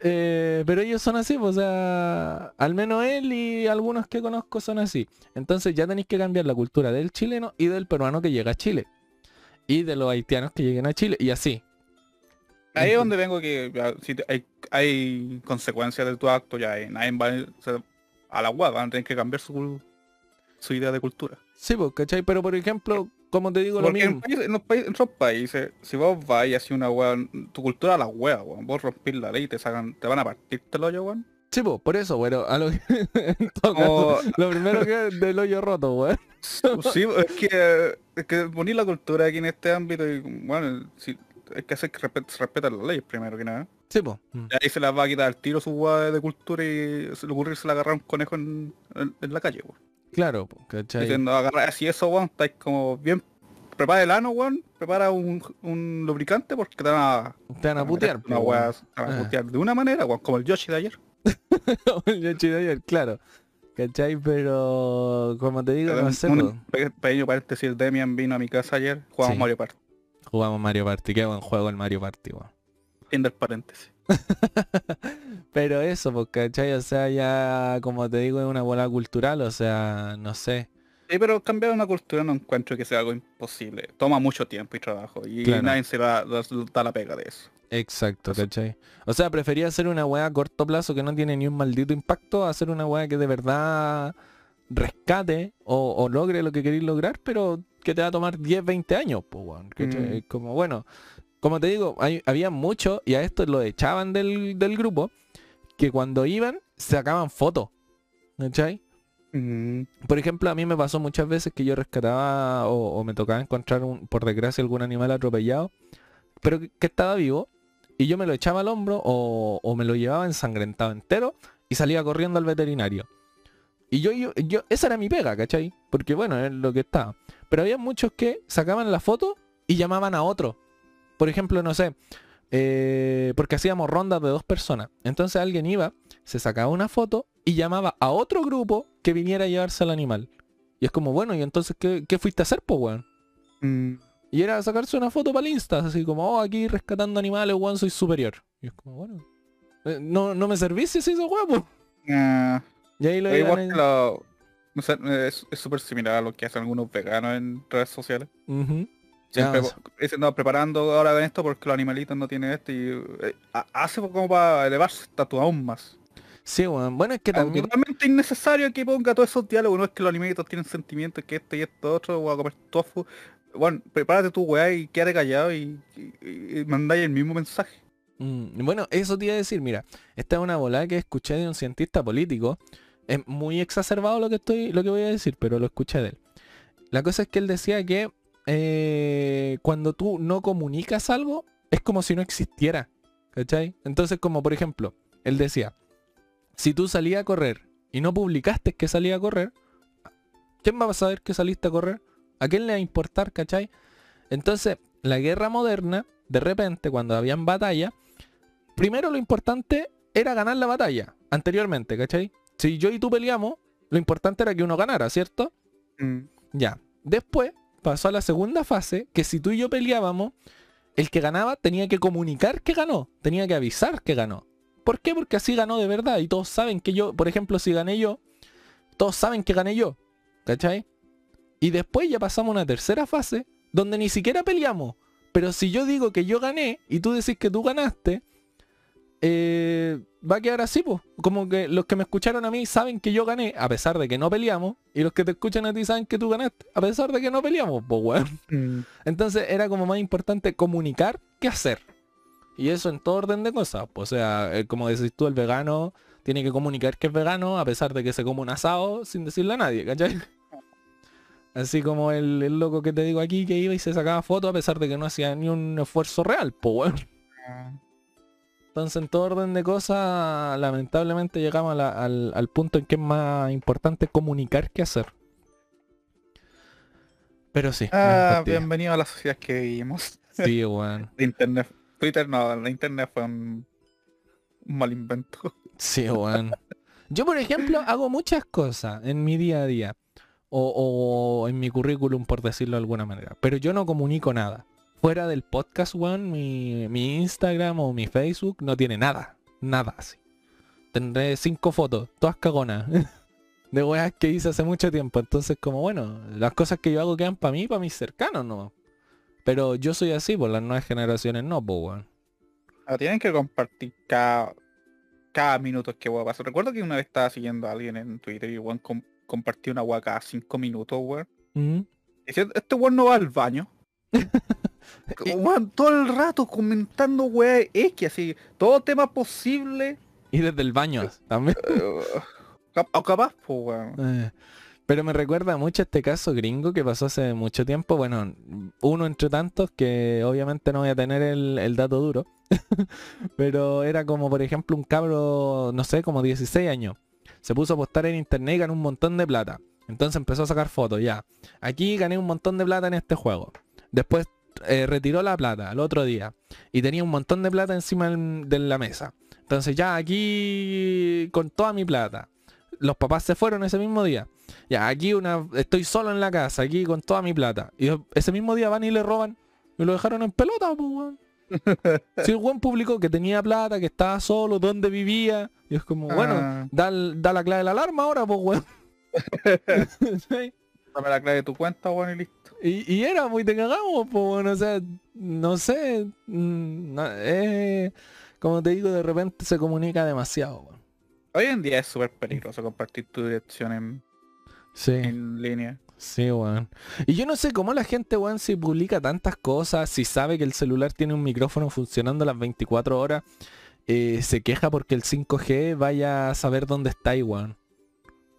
Eh, pero ellos son así, pues, o sea, al menos él y algunos que conozco son así. Entonces ya tenéis que cambiar la cultura del chileno y del peruano que llega a Chile. Y de los haitianos que lleguen a Chile. Y así. Ahí es donde vengo que ya, si te- hay, hay consecuencias de tu acto, ya hay- nadie va a, se- a la web, van a tener que cambiar su, su idea de cultura. Sí, pues, ¿cachai? Pero por ejemplo, como te digo lo Porque en, mismo. países- en los países, en otros países, si vos vas y haces una wea, tu cultura a la wea, weón, vos rompís la ley y te sacan, te van a partirte el hoyo, weón. Sí, pues, por eso, bueno, a lo que... todo caso, lo primero que es del hoyo roto, weón. sí, es que, es que poner la cultura aquí en este ámbito y bueno, si, hay que hacer que respet- se respetan las leyes primero que nada. Sí, pues. Y ahí se las va a quitar al tiro su wea de cultura y se le ocurre se le agarra un conejo en, en- en la calle, weón. Claro, pues, ¿cachai? Diciendo, agarra así eso, weón, estáis como bien. Prepara el ano, weón, prepara un, un lubricante porque te van a, Te van a putear, Una pues, wea, weón. te van a Ah. putear de una manera, weón, como el Yoshi de ayer. Yoshi claro. ¿Cachai? Pero como te digo, no sé, un pues, pequeño paréntesis, Demian vino a mi casa ayer, jugamos Sí. Mario Party. jugamos Mario Party. Qué buen juego el Mario Party, weón. Fin del paréntesis. Pero eso, pues, ¿cachai? O sea, ya, como te digo, es una bola cultural, o sea, no sé. Sí, pero cambiar una cultura no encuentro que sea algo imposible. Toma mucho tiempo y trabajo. Y Claro. nadie se va a da la pega de eso. Exacto, ¿cachai? O sea, prefería hacer una weá a corto plazo que no tiene ni un maldito impacto a hacer una weá que de verdad rescate o, o logre lo que queréis lograr, pero que te va a tomar 10, 20 años, pues. Mm. Como, bueno, como te digo, hay- había muchos, y a estos lo echaban del, del grupo, que cuando iban, sacaban fotos. ¿Cachai? Mm, Por ejemplo, a mí me pasó muchas veces que yo rescataba o, o me tocaba encontrar, un, por desgracia, algún animal atropellado, pero que, que estaba vivo, y yo me lo echaba al hombro o, me lo llevaba ensangrentado entero y salía corriendo al veterinario. Y yo, yo, yo, esa era mi pega, ¿cachai? Porque bueno, es lo que estaba. Pero había muchos que sacaban la foto y llamaban a otro. Por ejemplo, no sé, eh, porque hacíamos rondas de dos personas. Entonces alguien iba, se sacaba una foto y llamaba a otro grupo que viniera a llevarse al animal. Y es como, bueno, ¿y entonces qué, qué fuiste a hacer, po, weón? mm, Y era sacarse una foto para el Insta, así como, oh, aquí rescatando animales, weón, soy superior. Y es como, bueno, eh, no, no me servís si se hizo guapo. Y ahí lo es igual que lo- es es súper similar a lo que hacen algunos veganos en redes sociales. Ujú. Siempre Ah, po- dicen, no, preparando ahora ven esto porque los animalitos no tienen esto y eh, ha- hace como para elevar su estatus aún más. Sí, weón. Bueno, es que también... Totalmente innecesario que ponga todos esos diálogos, no es que los animalitos tienen sentimientos, que este y esto otro, voy a comer tofu. Bueno, prepárate tu weá y quédate callado y, mandáis el mismo mensaje. Mm, Bueno, eso te iba a decir, mira, esta es una volada que escuché de un cientista político. Es muy exacerbado lo que estoy, lo que voy a decir, pero lo escuché de él. La cosa es que él decía que eh, cuando tú no comunicas algo, es como si no existiera. ¿Cachai? Entonces, como por ejemplo, él decía, si tú salías a correr y no publicaste que salía a correr, ¿quién va a saber que saliste a correr? ¿A quién le va a importar, cachai? Entonces, la guerra moderna, de repente, cuando habían batalla, primero lo importante era ganar la batalla, anteriormente, ¿cachai? Si yo y tú peleamos, lo importante era que uno ganara, ¿cierto? Mm, Ya. Después pasó a la segunda fase, que si tú y yo peleábamos, el que ganaba tenía que comunicar que ganó, tenía que avisar que ganó. ¿Por qué? Porque así ganó de verdad y todos saben que yo, por ejemplo, si gané yo, todos saben que gané yo, ¿cachai? Y después ya pasamos a una tercera fase donde ni siquiera peleamos. Pero si yo digo que yo gané y tú decís que tú ganaste, eh, va a quedar así, pues. Como que los que me escucharon a mí saben que yo gané, a pesar de que no peleamos, y los que te escuchan a ti saben que tú ganaste, a pesar de que no peleamos, pues, weón. mm, Entonces era como más importante comunicar que hacer. Y eso en todo orden de cosas. pues, o sea, eh, como decís tú, el vegano tiene que comunicar que es vegano a pesar de que se come un asado sin decirle a nadie, ¿cachai? Así como el, el loco que te digo aquí que iba y se sacaba fotos a pesar de que no hacía ni un esfuerzo real, pues ah, Entonces en todo orden de cosas, lamentablemente llegamos a la- al, al punto en que es más importante comunicar que hacer. Pero sí. Ah, bienvenido a la sociedad que vivimos. Sí, weón. Internet. Twitter no, la internet fue un, un mal invento. Sí, weón. Yo, por ejemplo, hago muchas cosas en mi día a día. O, en mi currículum, por decirlo de alguna manera. Pero yo no comunico nada. Fuera del podcast, weón, mi, mi Instagram o mi Facebook no tiene nada. Nada así. Tendré cinco fotos, todas cagonas. De weas que hice hace mucho tiempo. Entonces, como bueno, las cosas que yo hago quedan para mí, para mis cercanos, ¿no? Pero yo soy así, por las nuevas generaciones no, pues, weón. Ah, tienen que compartir cada, cada minuto que voy a pasar. Recuerdo que una vez estaba siguiendo a alguien en Twitter y weón com- compartió una weá cada cinco minutos, weón. Diciendo, este weón no va al baño. Weón, todo el rato comentando weá X, así, todo tema posible. Y desde el baño también. eh, o capaz, pues weón. Eh, Pero me recuerda mucho este caso gringo que pasó hace mucho tiempo. Bueno, uno entre tantos que obviamente no voy a tener el, el dato duro. Pero era como por ejemplo un cabro, no sé, como 16 años. Se puso a postar en internet y ganó un montón de plata. Entonces empezó a sacar fotos, ya. Aquí gané un montón de plata en este juego. Después eh, retiró la plata al otro día. Y tenía un montón de plata encima de la mesa. Entonces ya aquí con toda mi plata. Los papás se fueron ese mismo día. Ya, aquí una estoy solo en la casa, aquí con toda mi plata. Y ese mismo día van y le roban. Y lo dejaron en pelota, pues. Si el weón publicó que tenía plata, que estaba solo, dónde vivía. Y es como, bueno, Ah, da, da la clave de la alarma ahora, pues, weón. Sí. dame la clave de tu cuenta, weón, y listo. Y, y era muy te cagamos, pues bueno, o sea, no sé, mm, no, eh, como te digo, de repente se comunica demasiado, weón. Hoy en día es súper peligroso compartir tu dirección en, Sí, en línea. Sí, weón. Y yo no sé cómo la gente, weón, si publica tantas cosas, si sabe que el celular tiene un micrófono funcionando las 24 horas, eh, se queja porque el 5G vaya a saber dónde está, weón.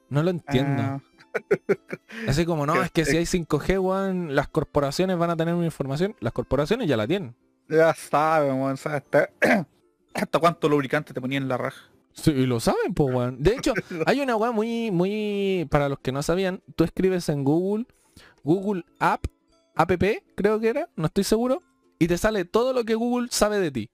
No lo entiendo. Ah, Así como, no, es que si hay 5G, weón, las corporaciones van a tener una información. Las corporaciones ya la tienen. ya saben, weón, ¿sabes? Hasta, hasta cuánto lubricante te ponía en la raja. Sí, y lo saben, pues, weón. De hecho, hay una weá muy, muy, para los que no sabían, tú escribes en Google, Google App, app, creo que era, no estoy seguro, y te sale todo lo que Google sabe de ti.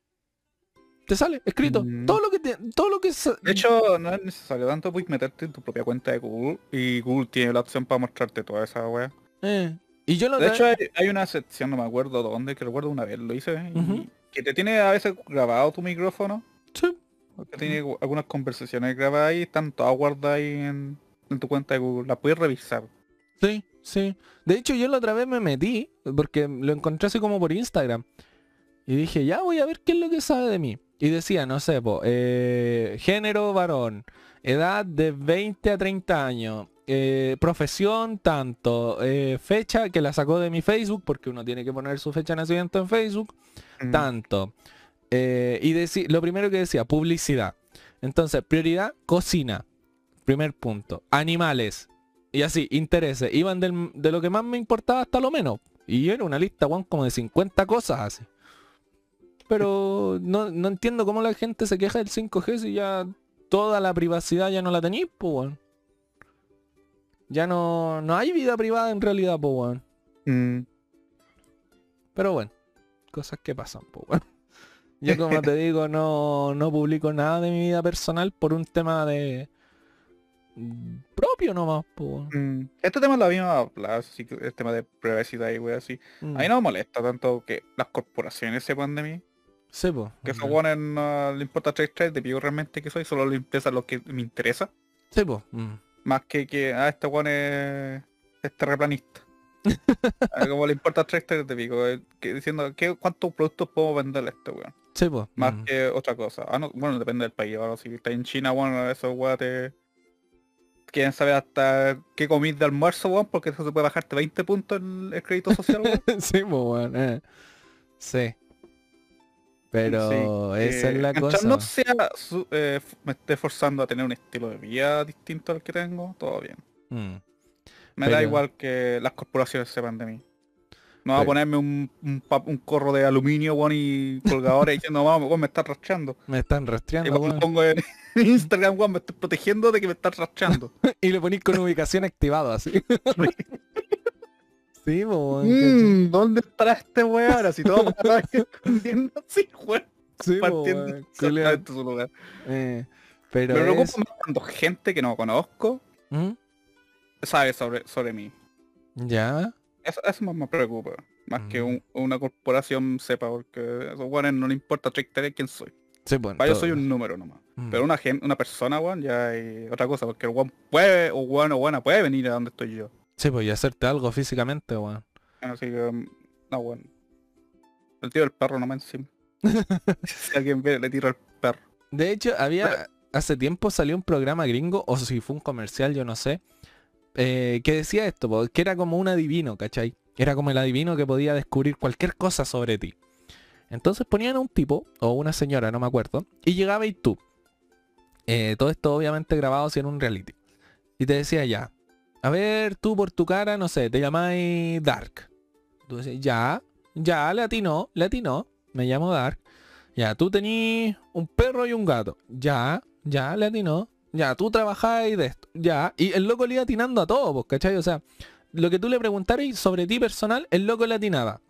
Te sale escrito, Mm. todo lo que te- todo lo que De hecho, no es necesario tanto, puedes meterte en tu propia cuenta de Google y Google tiene la opción para mostrarte toda esa wea. eh. Y yo lo De hecho, hay, hay una sección, no me acuerdo dónde, que recuerdo una vez lo hice, y que te tiene a veces grabado tu micrófono, Sí. Que tiene algunas conversaciones grabadas ahí, están todas guardadas ahí en, en tu cuenta de Google, las puedes revisar. Sí, sí. De hecho, yo la otra vez me metí, porque lo encontré así como por Instagram. Y dije, ya voy a ver qué es lo que sabe de mí. Y decía, no sé, po, eh, género varón, edad de 20 a 30 años, eh, profesión tanto, eh, fecha que la sacó de mi Facebook, porque uno tiene que poner su fecha de nacimiento en Facebook, Mm. tanto. Eh, y lo primero que decía, publicidad. Entonces, prioridad, cocina. Primer punto. Animales. Y así, intereses. Iban del- de lo que más me importaba hasta lo menos. Y era una lista, weón, como de 50 cosas así. Pero no, no entiendo cómo la gente se queja del 5G si ya toda la privacidad ya no la tenéis, pues, weón. Ya no, no hay vida privada en realidad, pues, weón. Mm. Pero bueno, cosas que pasan, pues bueno. Yo como te digo, no, no publico nada de mi vida personal por un tema de mm, propio nomás, bueno. Mm. Este tema lo habíamos hablado, así que el tema de privacidad y wey así. Mm. A mí no me molesta tanto que las corporaciones sepan de mí. Sí, pues. Que esos guanes no le importa 3 3 de pico realmente que soy, solo le interesa lo que me interesa. Sí, pues. mm. Más que que, ah, este guan es, es terraplanista. Como le importa 3 3 de pico, eh, que diciendo ¿qué, cuántos productos puedo venderle a este weón. Sí, pues. Más mm. que otra cosa. Ah, no, bueno, depende del país. Ahora si está en China, bueno, esos guates quieren saber hasta qué comís de almuerzo, weón, porque eso se puede bajarte 20 puntos en el crédito social, weón. sí, pues, bueno. eh. Sí. Pero Sí, esa es la cosa. no sea su- eh, me esté forzando a tener un estilo de vida distinto al que tengo, todo bien. Mm. Me da igual que las corporaciones sepan de mí. No va a ponerme un, un, corro de aluminio, weón, y colgadores diciendo, vamos, weón, me estás rastreando. Me están Y rastreando, cuando weón. pongo en Instagram, weón, me estoy protegiendo de que me estás rastreando. Y le ponís con ubicación activado así. sí, weón, Mm, ¿Dónde estará este weón? Ahora si todo me está escondiendo así, weón. Sí, Partiendo su lugar. Eh, pero Me preocupa es- más cuando gente que no conozco ¿Mm? Sabe sobre, sobre mí. Ya. Eso, eso más me preocupa. Más que Mm. un- una corporación sepa, porque a esos no le importa trayectoria quién soy. Sí, bueno. Para yo soy un número nomás. Mm. Pero una gente, una persona, weón, ya hay otra cosa, porque el weón puede, o weón o buena puede venir a donde estoy yo. Sí, pues y hacerte algo físicamente, weón. Así que, mm, no, weón. El tío del perro no me encima. si alguien ve, le tiro el perro. De hecho, había. Hace tiempo salió un programa gringo, o si fue un comercial, yo no sé. Eh, que decía esto, que era como un adivino, ¿cachai? Era como el adivino que podía descubrir cualquier cosa sobre ti. Entonces ponían a un tipo, o una señora, no me acuerdo, y llegaba y tú. Eh, todo esto obviamente grabado así en un reality. Y te decía ya, a ver, tú por tu cara, no sé, te llamáis Dark. Tú ya, ya, le atinó, le atinó, me llamo Dark. Ya, tú tenís un perro y un gato. Ya, ya, le. Ya, tú trabajáis de esto. Ya. Y el loco le iba atinando a todo, pues, ¿cachai? O sea, lo que tú le preguntaras sobre ti personal, el loco le atinaba.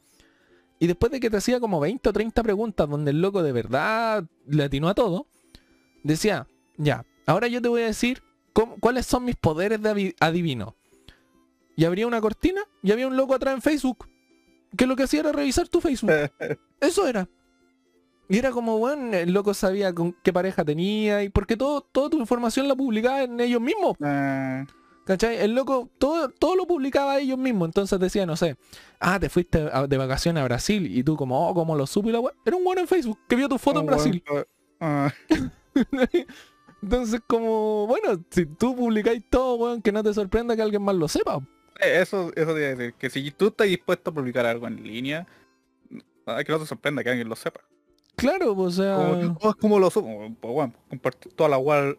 Y después de que te hacía como 20 o 30 preguntas donde el loco de verdad le atinó a todo, decía, ya, ahora yo te voy a decir cómo- cuáles son mis poderes de adivino. Y abría una cortina y había un loco atrás en Facebook. Que lo que hacía era revisar tu Facebook. Eso era. Y era como, bueno, el loco sabía con qué pareja tenía y porque todo, toda tu información la publicaba en ellos mismos. Eh, ¿Cachai? El loco todo, todo lo publicaba ellos mismos. Entonces decía, no sé, ah, te fuiste a- de vacaciones a Brasil y tú como, oh, como lo supo y la. Era un bueno en Facebook que vio tu foto Oh, en Brasil. weón, ah, Entonces como, bueno, si tú publicáis todo, weón, que no te sorprenda que alguien más lo sepa. eh, eso, eso te iba a decir, que si tú estás dispuesto a publicar algo en línea, que no te sorprenda que alguien lo sepa. Claro, o sea... Como, es como lo supo, pues bueno, compartir toda la web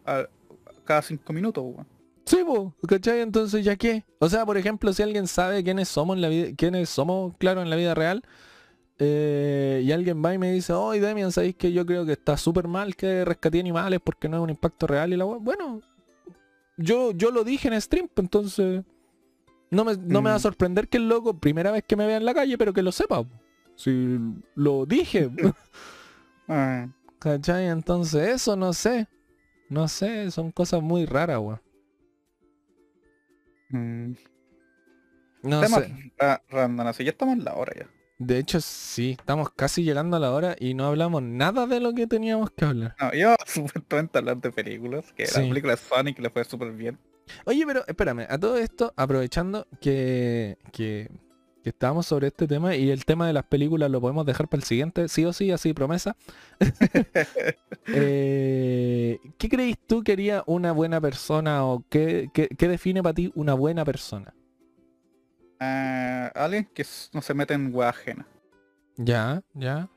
cada cinco minutos, weón. Sí, po, ¿cachai? Entonces, ¿ya qué? O sea, por ejemplo, si alguien sabe quiénes somos en la vida, quiénes somos, claro, en la vida real, eh, y alguien va y me dice, oh, Demian, ¿sabéis que yo creo que está súper mal que rescaté animales porque no es un impacto real y la wea?". Bueno, yo, yo lo dije en stream, pues, entonces no me, no me va a Mm. sorprender que el loco, primera vez que me vea en la calle, pero que lo sepa. po. Si lo dije, Ah, ¿cachai? Entonces, eso no sé. No sé, son cosas muy raras, weón. mm. No Temas sé. ra- random, así ya estamos en la hora ya. De hecho, sí, estamos casi llegando a la hora y no hablamos nada de lo que teníamos que hablar. No, yo supuestamente hablar de películas, que Sí. la película de Sonic le fue súper bien. Oye, pero espérame, a todo esto, aprovechando que, que, que estábamos sobre este tema y el tema de las películas lo podemos dejar para el siguiente, sí o sí, así promesa. Eh, ¿Qué creís tú que haría una buena persona o qué, qué- qué define para ti una buena persona? Ah, alguien que no se mete en hueá ajena. Ya, ya.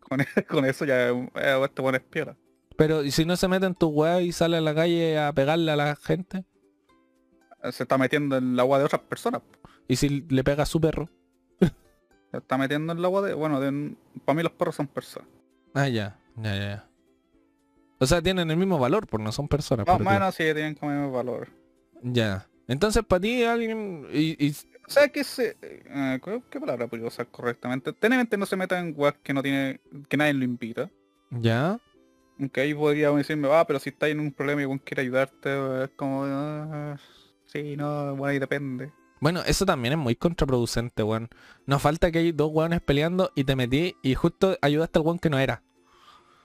Con, con eso ya eh, este buen espiola. Pero ¿y si no se mete en tu weá y sale a la calle a pegarle a la gente? Se está metiendo en la agua de otras personas. ¿Y si le pega a su perro? Se está metiendo en la agua de... Bueno, de, para mí los perros son personas. Ah, ya, ya, ya. ya. O sea, tienen el mismo valor, pues no son personas. Más o menos sí tienen como el mismo valor. Ya. Entonces, para ti, alguien... Y, y- O sea que se... eh, ¿qué, palabra podría usar correctamente? Técnicamente no se meta en weas que no tiene... que nadie lo invita. Ya. Aunque ahí podría decirme, ah, pero si estás en un problema y alguien quiere ayudarte, es como... ah, sí, no, bueno, ahí depende. Bueno, eso también es muy contraproducente, weón. Nos falta que hay dos weones peleando y te metí y justo ayudaste al weón que no era.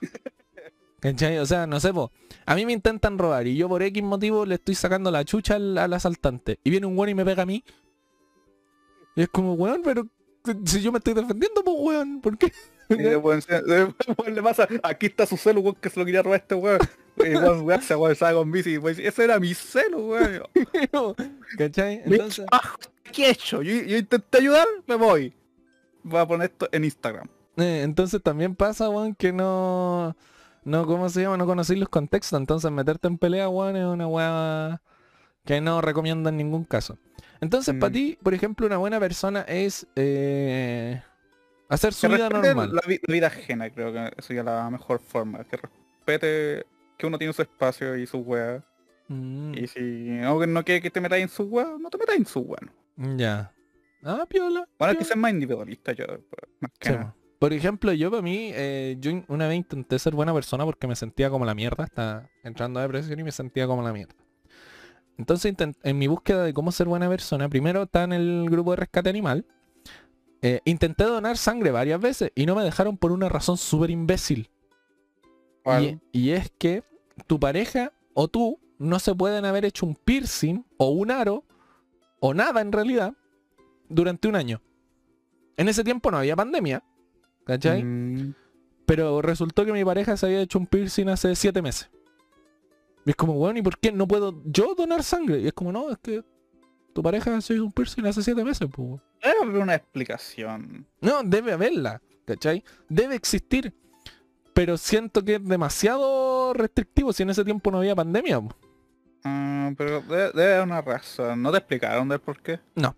¿Cachai? O sea, no sé, po. A mí me intentan robar y yo por X motivo le estoy sacando la chucha al, al asaltante. Y viene un weón y me pega a mí. Y es como, weón, pero si yo me estoy defendiendo, pues weón, ¿por qué? Y después, después le pasa, aquí está su celu, weón, que se lo quería robar este weón. Y weón, se weón, con bici weón, dice, ese era mi celu, weón. ¿Cachai? Entonces, ¿Qué he hecho? Yo, yo intenté ayudar, me voy. Voy a poner esto en Instagram. eh, entonces también pasa, weón, que no... No, ¿cómo se llama? No conocí los contextos. Entonces meterte en pelea, weón, es una weá que no recomiendo en ningún caso. Entonces, para Mm. ti, por ejemplo, una buena persona es eh, hacer su Que vida normal. La, vi- la vida ajena, creo que sería la mejor forma. Que respete que uno tiene su espacio y su weá. Mm, Y si no, no quiere que te metas en su weá, no te metas en su. ¿no? ya. Ah, piola. Bueno, que ser más individualista yo, pues, más que Sí, nada. po. Por ejemplo, yo para mí, eh, yo una vez intenté ser buena persona porque me sentía como la mierda, estaba entrando a depresión y me sentía como la mierda. Entonces, en mi búsqueda de cómo ser buena persona, primero está en el grupo de rescate animal. Eh, intenté donar sangre varias veces y no me dejaron por una razón súper imbécil. Y es que tu pareja o tú no se pueden haber hecho un piercing o un aro o nada en realidad durante un año. En ese tiempo no había pandemia. ¿Cachai? Mm, Pero resultó que mi pareja se había hecho un piercing hace siete meses. Y es como, bueno, ¿y por qué no puedo yo donar sangre? Y es como, no, es que tu pareja se hizo un piercing hace siete meses, pues. Weón". Debe haber una explicación. No, debe haberla, ¿cachai? Debe existir. Pero siento que es demasiado restrictivo si en ese tiempo no había pandemia. Ah, pero debe, debe haber una razón. ¿No te explicaron del por qué? No,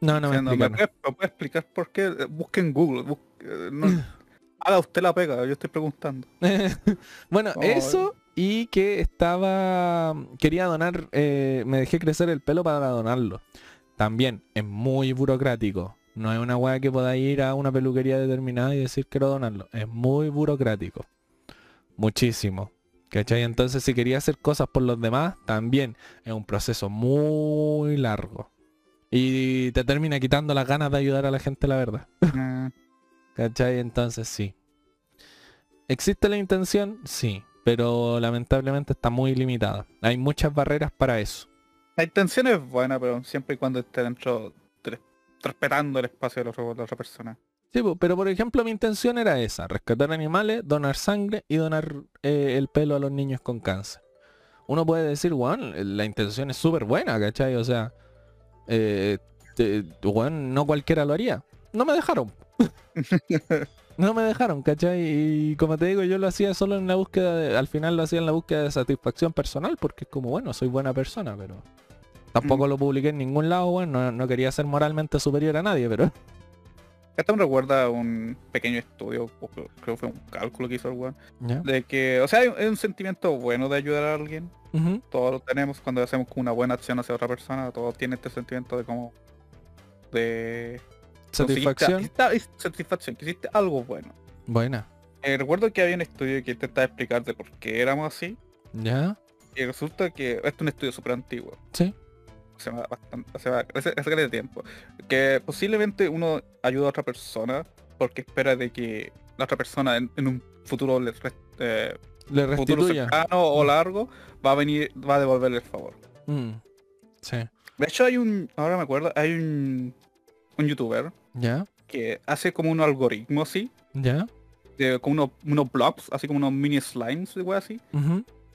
no Diciendo, ¿me me puedes explicar por qué? Eh, Busque en Google. busque- eh, no- haga usted la pega, yo estoy preguntando. bueno, Oh. eso y que estaba... Quería donar... eh, me dejé crecer el pelo para donarlo. También es muy burocrático. No es una weá que pueda ir a una peluquería determinada y decir quiero donarlo. Es muy burocrático. Muchísimo. ¿Cachai? Entonces si quería hacer cosas por los demás, también es un proceso muy largo. Y te termina quitando las ganas de ayudar a la gente, la verdad. Ah, ¿Cachai? Entonces sí. ¿Existe la intención? Sí. Pero lamentablemente está muy limitada. Hay muchas barreras para eso. La intención es buena, pero siempre y cuando esté dentro, de- respetando el espacio de otra- de la otra persona. Sí, pero por ejemplo mi intención era esa, rescatar animales, donar sangre y donar eh, el pelo a los niños con cáncer. Uno puede decir, weón, la intención es súper buena, ¿cachai? O sea, eh, te- no cualquiera lo haría. No me dejaron. no me dejaron, ¿cachai? Y como te digo, yo lo hacía solo en la búsqueda, de- al final lo hacía en la búsqueda de satisfacción personal, porque es como, bueno, soy buena persona, pero... Tampoco Mm. lo publiqué en ningún lado, weón, no, no quería ser moralmente superior a nadie, pero... Esto me recuerda un pequeño estudio, creo que fue un cálculo que hizo el weón, de que, o sea, hay, hay un sentimiento bueno de ayudar a alguien. Ujú. Todos lo tenemos cuando hacemos una buena acción hacia otra persona, todos tienen este sentimiento de como de Satisfacción. satisfacción, que hiciste algo bueno. Buena. Eh, recuerdo que había un estudio que intentaba explicar de por qué éramos así, ¿Ya? y resulta que esto es un estudio súper antiguo. Sí. Se va bastante, se va de tiempo. Que posiblemente uno ayuda a otra persona porque espera de que la otra persona en, en un futuro, le eh, Le futuro restituya. cercano o largo va a venir, va a devolverle el favor. Mm. Sí. De hecho hay un, ahora me acuerdo, hay un, un youtuber ¿Ya? que hace como un algoritmo así, ¿Ya? de, como unos, unos blobs, así como unos mini slimes, de así.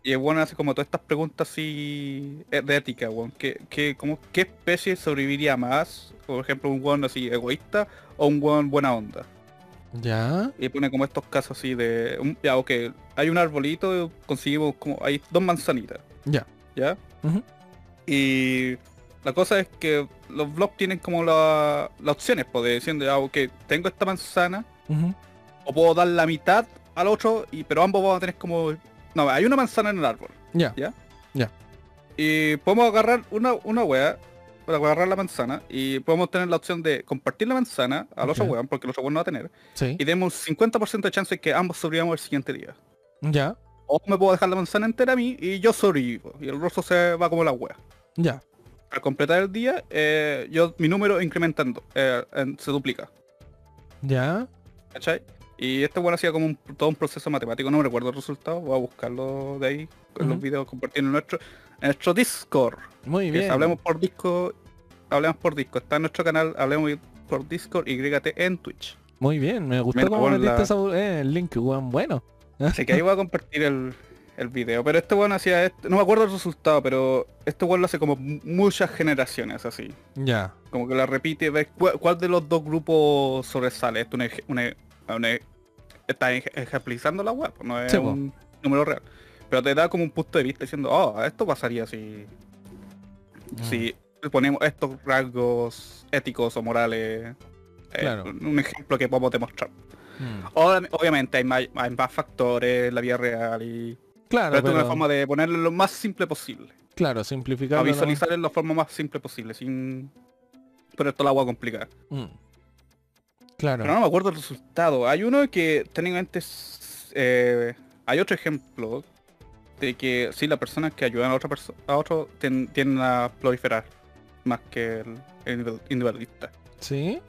Y el bueno hace como todas estas preguntas así eh, de ética, weón. ¿Qué, qué, como, ¿Qué especie sobreviviría más? Por ejemplo, un weón así egoísta o un weón buena onda. ¿Ya? Y pone como estos casos así de... un- ya, ok, hay un arbolito, conseguimos como... Hay dos manzanitas, Ya. ¿ya? Y la cosa es que los blogs tienen como la- las opciones, pues, de diciendo, ya, ok, tengo esta manzana, o puedo dar la mitad al otro, y pero ambos vamos a tener como... No, hay una manzana en el árbol. Ya. ¿Ya? Y podemos agarrar una, una wea para agarrar la manzana y podemos tener la opción de compartir la manzana al otro Ok. weón, porque el otro weón no va a tener. Sí. Y demos un 50% de chance de que ambos sobrevivamos el siguiente día. Ya. O me puedo dejar la manzana entera a mí y yo sobrevivo. Y el resto se va como la wea. Ya. Al completar el día, eh, yo mi número incrementando, eh, en- se duplica. Ya. ¿Cachai? Y este bueno hacía como un- todo un proceso matemático, no me recuerdo el resultado, voy a buscarlo de ahí, en los Ujú. videos compartidos en nuestro, en nuestro Discord. Muy bien. Hablemos por disco, hablemos por disco. Está en nuestro canal, hablemos por Discord y grígate en Twitch. Muy bien. Me gustó cómo bueno, metiste la- esa bu- eh, el link, weón. Bueno. Así que ahí voy a compartir el, el video. Pero este bueno hacía este, no me acuerdo el resultado, pero este bueno lo hace como mu- muchas generaciones así. Ya. Como que la repite, ver cuál, cuál de los dos grupos sobresale. Esto una, una, una- está ej- ejemplizando la web, no es Sí, po. un número real. Pero te da como un punto de vista diciendo, oh, esto pasaría si, Mm. si ponemos estos rasgos éticos o morales. eh. Un ejemplo que podemos demostrar. Mm. Obvi- Obviamente hay más, hay más factores en la vida real y... Claro, Pero esto es una forma de ponerlo lo más simple posible. claro, A simplificar. visualizar en la forma más simple posible, sin... Pero esto la voy a complicar. Claro. Pero no me acuerdo el resultado. Hay uno que técnicamente es, eh, hay otro ejemplo de que si las personas que ayudan a otra persona a otro ten- tienden a proliferar más que el, el individu- individualista ¿Sí?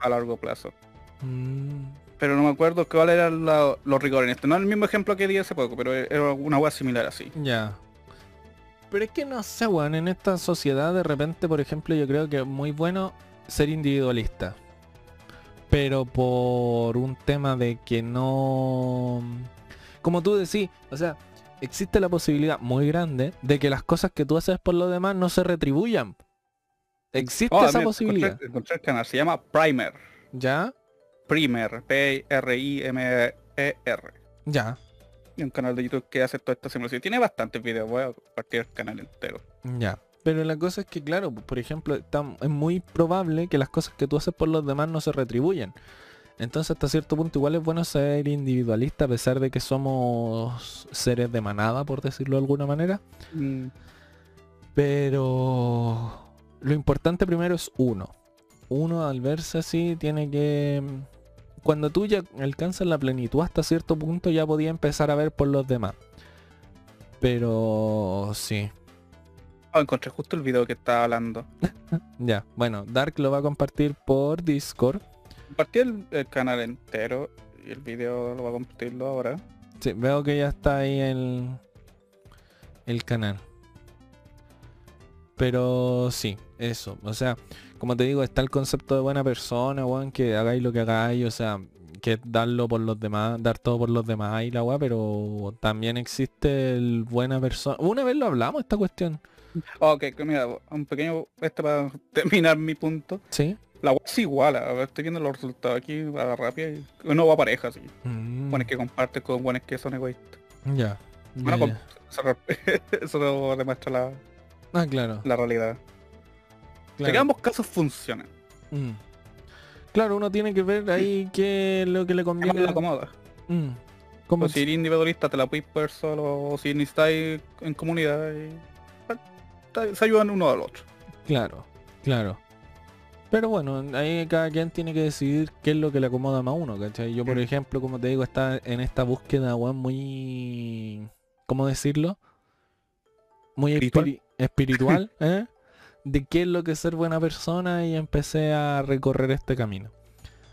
a largo plazo. Mm. Pero no me acuerdo cuál eran la- los rigores en este. No es el mismo ejemplo que di hace poco, pero era una hueá similar así. Ya. Pero es que no sé, weón, en esta sociedad de repente, por ejemplo, yo creo que es muy bueno ser individualista. Pero por un tema de que no... Como tú decís, o sea, existe la posibilidad muy grande de que las cosas que tú haces por los demás no se retribuyan. Existe Oh, esa posibilidad. Encontré, encontré el canal, se llama Primer. ¿Ya? Primer, P-R-I-M-E-R. Ya. Y un canal de YouTube que hace toda esta simulación. Tiene bastantes videos, voy a compartir el canal entero. Ya. Pero la cosa es que, claro, por ejemplo, es muy probable que las cosas que tú haces por los demás no se retribuyan. Entonces, hasta cierto punto, igual es bueno ser individualista a pesar de que somos seres de manada, por decirlo de alguna manera. Mm, Pero lo importante primero es uno. Uno al verse así tiene que... Cuando tú ya alcanzas la plenitud hasta cierto punto ya podía empezar a ver por los demás. Pero sí. Oh, encontré justo el video que estaba hablando. Ya, bueno, Dark lo va a compartir por Discord. Compartí el, el canal entero y el video lo voy a compartirlo ahora. Sí, veo que ya está ahí el, el canal. Pero sí, eso. O sea, como te digo, está el concepto de buena persona, weón, que hagáis lo que hagáis, o sea, que darlo por los demás, dar todo por los demás y la weá, pero también existe el buena persona. Una vez lo hablamos esta cuestión. Ok, mira, un pequeño este para terminar mi punto. Sí. La web es igual, a ver, estoy viendo los resultados aquí a la rápida y uno va pareja, así. Mm, Buenos que comparten con buenos que son egoístas. ya. Bueno, ya, con- ya. eso, eso lo demuestra la, Ah, claro. la realidad. O sea, que claro. ambos casos funcionan. Mm. Claro, uno tiene que ver ahí qué es lo que le ¿Qué conviene. le acomoda? Mm. ¿Cómo O si eres individualista te la puedes poder solo, o si necesitáis en comunidad, y, se ayudan uno al otro. Claro, claro. Pero bueno, ahí cada quien tiene que decidir qué es lo que le acomoda más a uno, ¿cachai? Yo, por Mm. ejemplo, como te digo, está en esta búsqueda, weón, muy... ¿Cómo decirlo? Muy ¿Espiritual? espiri- espiritual, ¿eh? De qué es lo que es ser buena persona y empecé a recorrer este camino.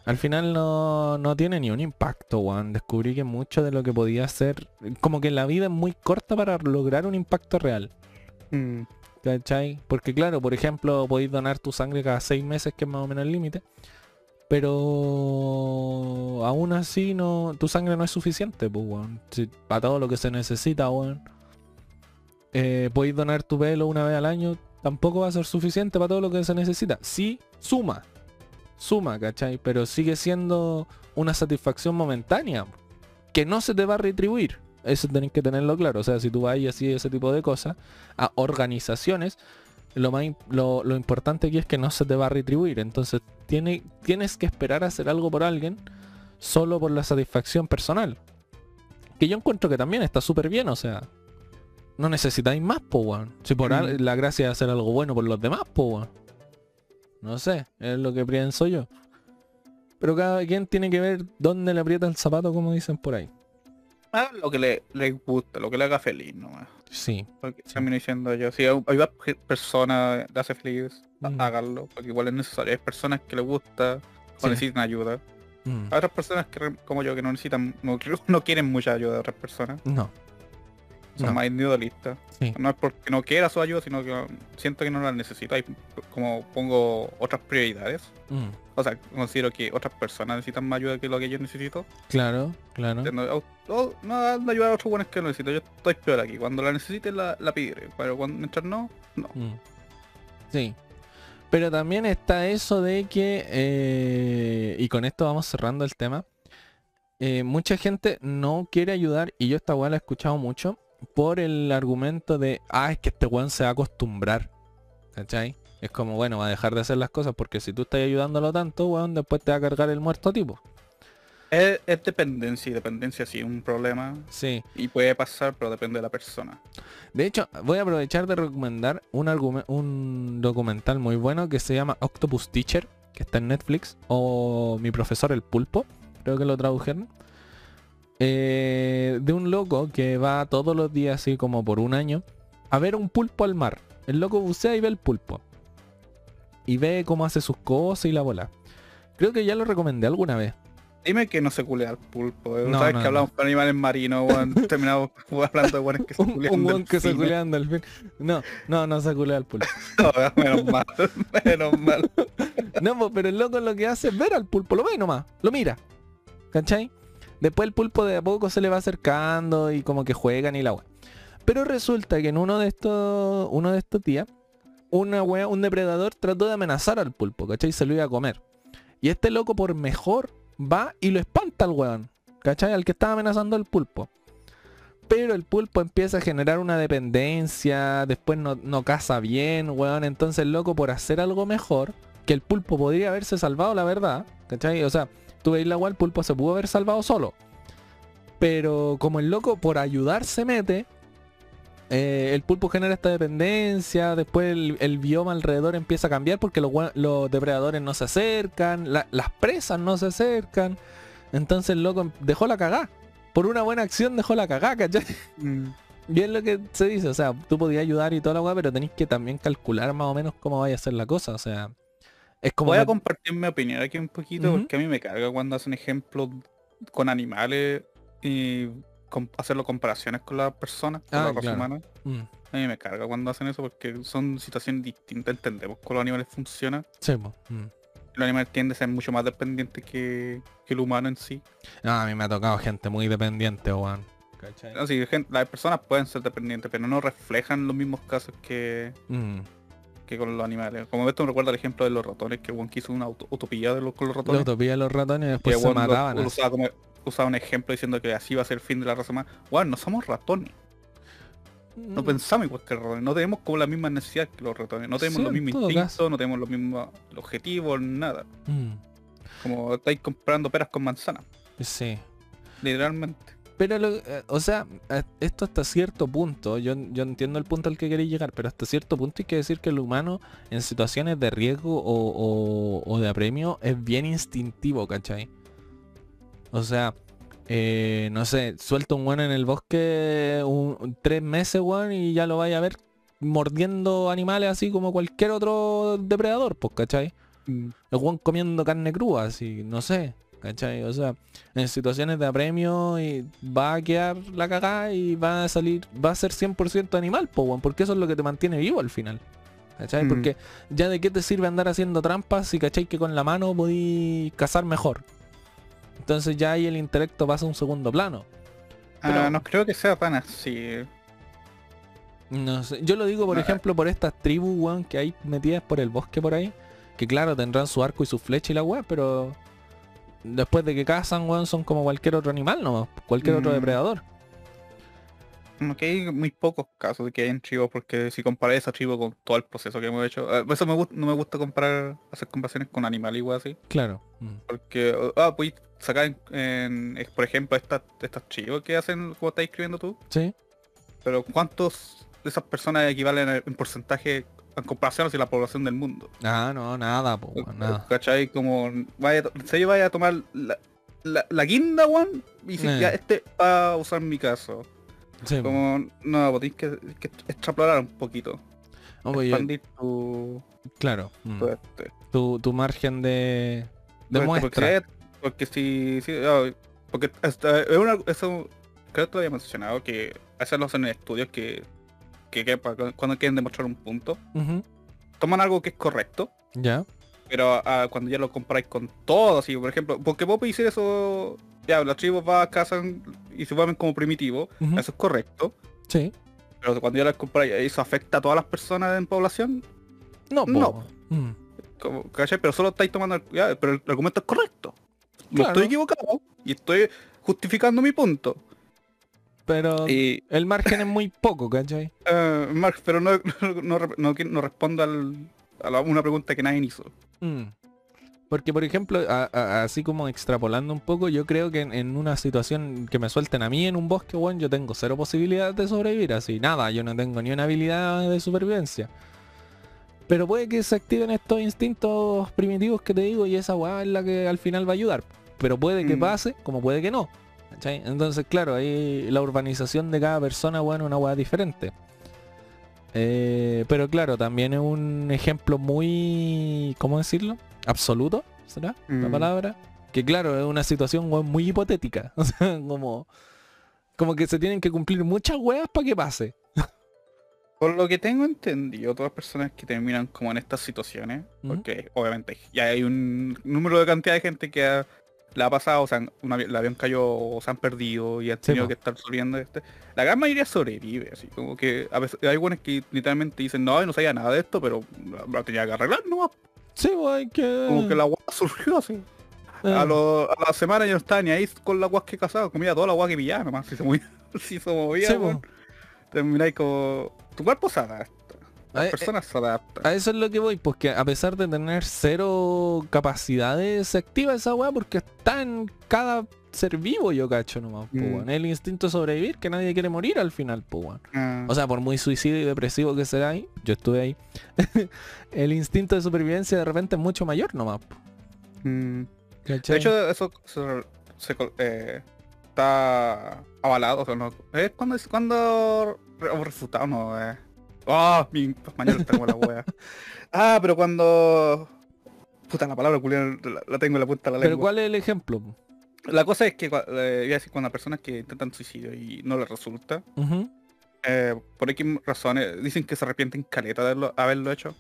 Al final no, no tiene ni un impacto, weón. Descubrí que mucho de lo que podía hacer... Como que la vida es muy corta para lograr un impacto real. Mm. ¿Cachai? Porque claro, por ejemplo, podéis donar tu sangre cada seis meses, que es más o menos el límite. Pero aún así no. Tu sangre no es suficiente, pues weón. Para todo lo que se necesita, weón. Eh, podéis donar tu pelo una vez al año. Tampoco va a ser suficiente para todo lo que se necesita. Sí, suma. Suma, ¿cachai? Pero sigue siendo una satisfacción momentánea. Que no se te va a retribuir. Eso tenéis que tenerlo claro. O sea, si tú vas y así ese tipo de cosas a organizaciones, lo más lo, lo importante aquí es que no se te va a retribuir. Entonces tiene, tienes que esperar a hacer algo por alguien solo por la satisfacción personal. Que yo encuentro que también está súper bien, o sea. No necesitáis más, po, weón. Si por Mm. la gracia de hacer algo bueno por los demás, po, weón. No sé, es lo que pienso yo. Pero cada quien tiene que ver dónde le aprieta el zapato, como dicen por ahí. Ah, lo que le, le gusta, lo que le haga feliz nomás. Sí, Porque Sí. termino diciendo yo, si hay a personas le hace feliz, Mm. háganlo, porque igual es necesario. Hay personas que les gusta o Sí. necesitan ayuda. Mm. Hay otras personas que como yo que no necesitan, no, no quieren mucha ayuda de otras personas. no. Son No. más individualistas. Sí. No es porque no quiera su ayuda, sino que no- siento que no la necesito. Hay como pongo otras prioridades. Mm. O sea, considero que otras personas necesitan más ayuda que lo que yo necesito. Claro, claro. No, no a ayudar a otros buenos que no necesito. Yo estoy peor aquí. Cuando la necesite la, la pediré. Pero cuando mientras no, no. Mm. Sí. Pero también está eso de que, eh, y con esto vamos cerrando el tema, eh, mucha gente no quiere ayudar, y yo esta weá la he escuchado mucho, por el argumento de, ah, es que este weón se va a acostumbrar. ¿Cachai? Es como, bueno, va a dejar de hacer las cosas porque si tú estás ayudándolo tanto, weón, después te va a cargar el muerto tipo. Es, es dependencia y dependencia sí es un problema. Sí. Y puede pasar, pero depende de la persona. De hecho, voy a aprovechar de recomendar un, un documental muy bueno que se llama Octopus Teacher, que está en Netflix, o Mi profesor el pulpo, creo que lo tradujeron. Eh, de un loco que va todos los días, así como por un año, a ver un pulpo al mar. El loco bucea y ve el pulpo. Y ve cómo hace sus cosas y la bola. Creo que ya lo recomendé alguna vez. Dime que no se culea al pulpo. ¿eh? No, Sabes no, que no. hablamos con animales marinos, weón. Terminamos hablando de que se Un, culean un weón que se delfines. culea al fin. No, no, no se culea al pulpo. No, menos mal, menos mal. No, pero el loco lo que hace es ver al pulpo, lo ve nomás, lo mira. ¿Cachai? Después el pulpo de a poco se le va acercando y como que juegan y la weá. Pero resulta que en uno de estos, uno de estos días, una un depredador trató de amenazar al pulpo, ¿cachai? Se lo iba a comer. Y este loco por mejor va y lo espanta al weón, ¿cachai? Al que estaba amenazando al pulpo. Pero el pulpo empieza a generar una dependencia, después no, no caza bien, weón. Entonces el loco por hacer algo mejor, que el pulpo podría haberse salvado, la verdad, ¿cachai? O sea, tú veis la weá, el pulpo se pudo haber salvado solo. Pero como el loco por ayudar se mete, eh, el pulpo genera esta dependencia, después el, el bioma alrededor empieza a cambiar porque los, los depredadores no se acercan, la- las presas no se acercan. Entonces el loco dejó la cagá. Por una buena acción dejó la cagá, ¿cachai? Mm. Es lo que se dice, o sea, tú podías ayudar y toda la weá, pero tenéis que también calcular más o menos cómo vaya a ser la cosa. O sea, es como... Voy a compartir mi opinión aquí un poquito porque a mí me carga cuando hacen ejemplos con animales y com- hacerlo comparaciones con las personas, con Ah, la raza claro. humana. Mm. A mí me carga cuando hacen eso porque son situaciones distintas, entendemos cómo los animales funcionan. Sí. Mm. Los animales tienden a ser mucho más dependientes que, que el humano en sí. No, a mí me ha tocado gente muy dependiente, gen- las personas pueden ser dependientes, pero no reflejan los mismos casos que, Mm. Que con los animales. Como esto me recuerda el ejemplo de los ratones, que Juan quiso una utopía de los, con los La ratones. utopía de los ratones y que después se Juan mataban. lo usaba, como, usaba un ejemplo diciendo que así va a ser el fin de la raza humana. Bueno, no somos ratones. No Mm. pensamos igual que los ratones. No tenemos como la misma necesidad que los ratones. No tenemos Sí, los mismos instintos, caso. no tenemos los mismos objetivos, nada. Mm. Como estáis comprando peras con manzanas. Sí. Literalmente. Pero, lo- eh, o sea, esto hasta cierto punto, yo, yo entiendo el punto al que queréis llegar, pero hasta cierto punto hay que decir que el humano en situaciones de riesgo o, o- o de apremio es bien instintivo, ¿cachai? O sea, eh, no sé, suelta un weón en el bosque un, un- tres meses, weón, y ya lo vaya a ver mordiendo animales así como cualquier otro depredador, pues, ¿cachai? El weón comiendo carne cruda, así, no sé, ¿cachai? O sea, en situaciones de apremio y va a quedar la cagada y va a salir, va a ser 100% animal, po, porque eso es lo que te mantiene vivo al final. ¿Cachai? Mm. Porque ya de qué te sirve andar haciendo trampas si cachai que con la mano podí cazar mejor. Entonces ya ahí el intelecto pasa a un segundo plano. Pero- Ah, no creo que sea tan así. No sé, yo lo digo por No, ejemplo por estas tribus, weón, que hay metidas por el bosque por ahí. Que claro, tendrán su arco y su flecha y la weá, pero después de que cazan, weón, son como cualquier otro animal nomás, cualquier otro Mm. depredador. No, que hay muy pocos casos de que hayan tribus, porque si comparé esa tribu con todo el proceso que hemos hecho, eh, por eso me gust- no me gusta comparar, hacer comparaciones con animales igual así, Claro. Porque, ah, pues sacar en, en- eh, por ejemplo, estas estas tribus que hacen, como estás escribiendo tú, Sí. pero ¿cuántos de esas personas equivalen en, en porcentaje en comparación hacia la población del mundo? Ah, no, nada, po, nada. ¿Cachai? Como, vaya, serio vaya a tomar la, la, la guinda, one, y si Eh. ya este va a usar mi caso. Sí. Como, no, pues tienes que, que extrapolar un poquito. Oh, pues yo- expandir tu, claro. mm. tu este. Tu, tu margen de, de Porque- muestra. Porque, porque si, si- ah, porque hasta- es una, eso creo que te había mencionado que hacen en estudios que, que, cuando quieren demostrar un punto, toman algo que es correcto, Ya. pero ah, cuando ya lo comparáis con todo, así, por ejemplo, porque vos podés decir eso, ya, las tribus van, cazan y se vuelven como primitivos, Ujú, eso es correcto, Sí. pero cuando ya las comparáis, ¿eso afecta a todas las personas en población? No. No. Mm. Como, ¿cachai? Pero solo estáis tomando, el- ya, pero el argumento es correcto. No Claro. estoy equivocado y estoy justificando mi punto. Pero Y, el margen es muy poco, ¿cachai? eh, Marx, pero no, no, no, re- no, no responde al- a la- una pregunta que nadie hizo. Mm. Porque, por ejemplo, a- a- así como extrapolando un poco, yo creo que en, en una situación que me suelten a mí en un bosque, bueno, yo tengo cero posibilidades de sobrevivir, así, nada, yo no tengo ni una habilidad de supervivencia. Pero puede que se activen estos instintos primitivos que te digo y esa weá es la que al final va a ayudar. Pero puede que Mm. pase, como puede que no. ¿Cachai? Entonces, claro, ahí la urbanización de cada persona, bueno, una weá diferente. Eh, pero claro, también es un ejemplo muy, ¿cómo decirlo? Absoluto, ¿será la Mm. palabra? Que claro, es una situación weón, muy hipotética. O sea, como, como que se tienen que cumplir muchas weas para que pase. Por lo que tengo entendido, todas las personas que terminan como en estas situaciones, porque obviamente ya hay un número de cantidad de gente que ha- le ha pasado, o sea, un avi- el avión cayó o se han perdido y han tenido que estar subiendo este. La gran mayoría sobrevive, así como que a veces hay buenos que literalmente dicen, no, no sabía nada de esto, pero lo, lo tenía que arreglar, no, Sí, hay que... como que la agua surgió así. eh, A, lo- a la semana yo no estaba ni ahí con la agua que casaba, comía toda la agua que pillaba nomás, si se movía, si se movía, Sí, termináis como. Tu cuerpo adapta. Las Eh, personas se adaptan. A eso es lo que voy, porque a pesar de tener cero capacidades, se activa esa weá porque está en cada ser vivo, yo cacho nomás, Mm. weón. El instinto de sobrevivir, que nadie quiere morir al final. Ah, O sea, por muy suicidio y depresivo que sea ahí, yo estuve ahí, el instinto de supervivencia de repente es mucho mayor nomás, mm. De hecho, eso se, eh, está avalado, o sea, no, es cuando es cuando refutado, no, eh. Ah, mi español está como la wea. Ah, pero cuando puta la palabra culiao, la, la tengo en la punta de la Pero lengua. ¿cuál es el ejemplo? La cosa es que eh, iba a decir, cuando personas que intentan suicidio y no les resulta, eh, por X razones, dicen que se arrepienten caleta de haberlo, haberlo hecho.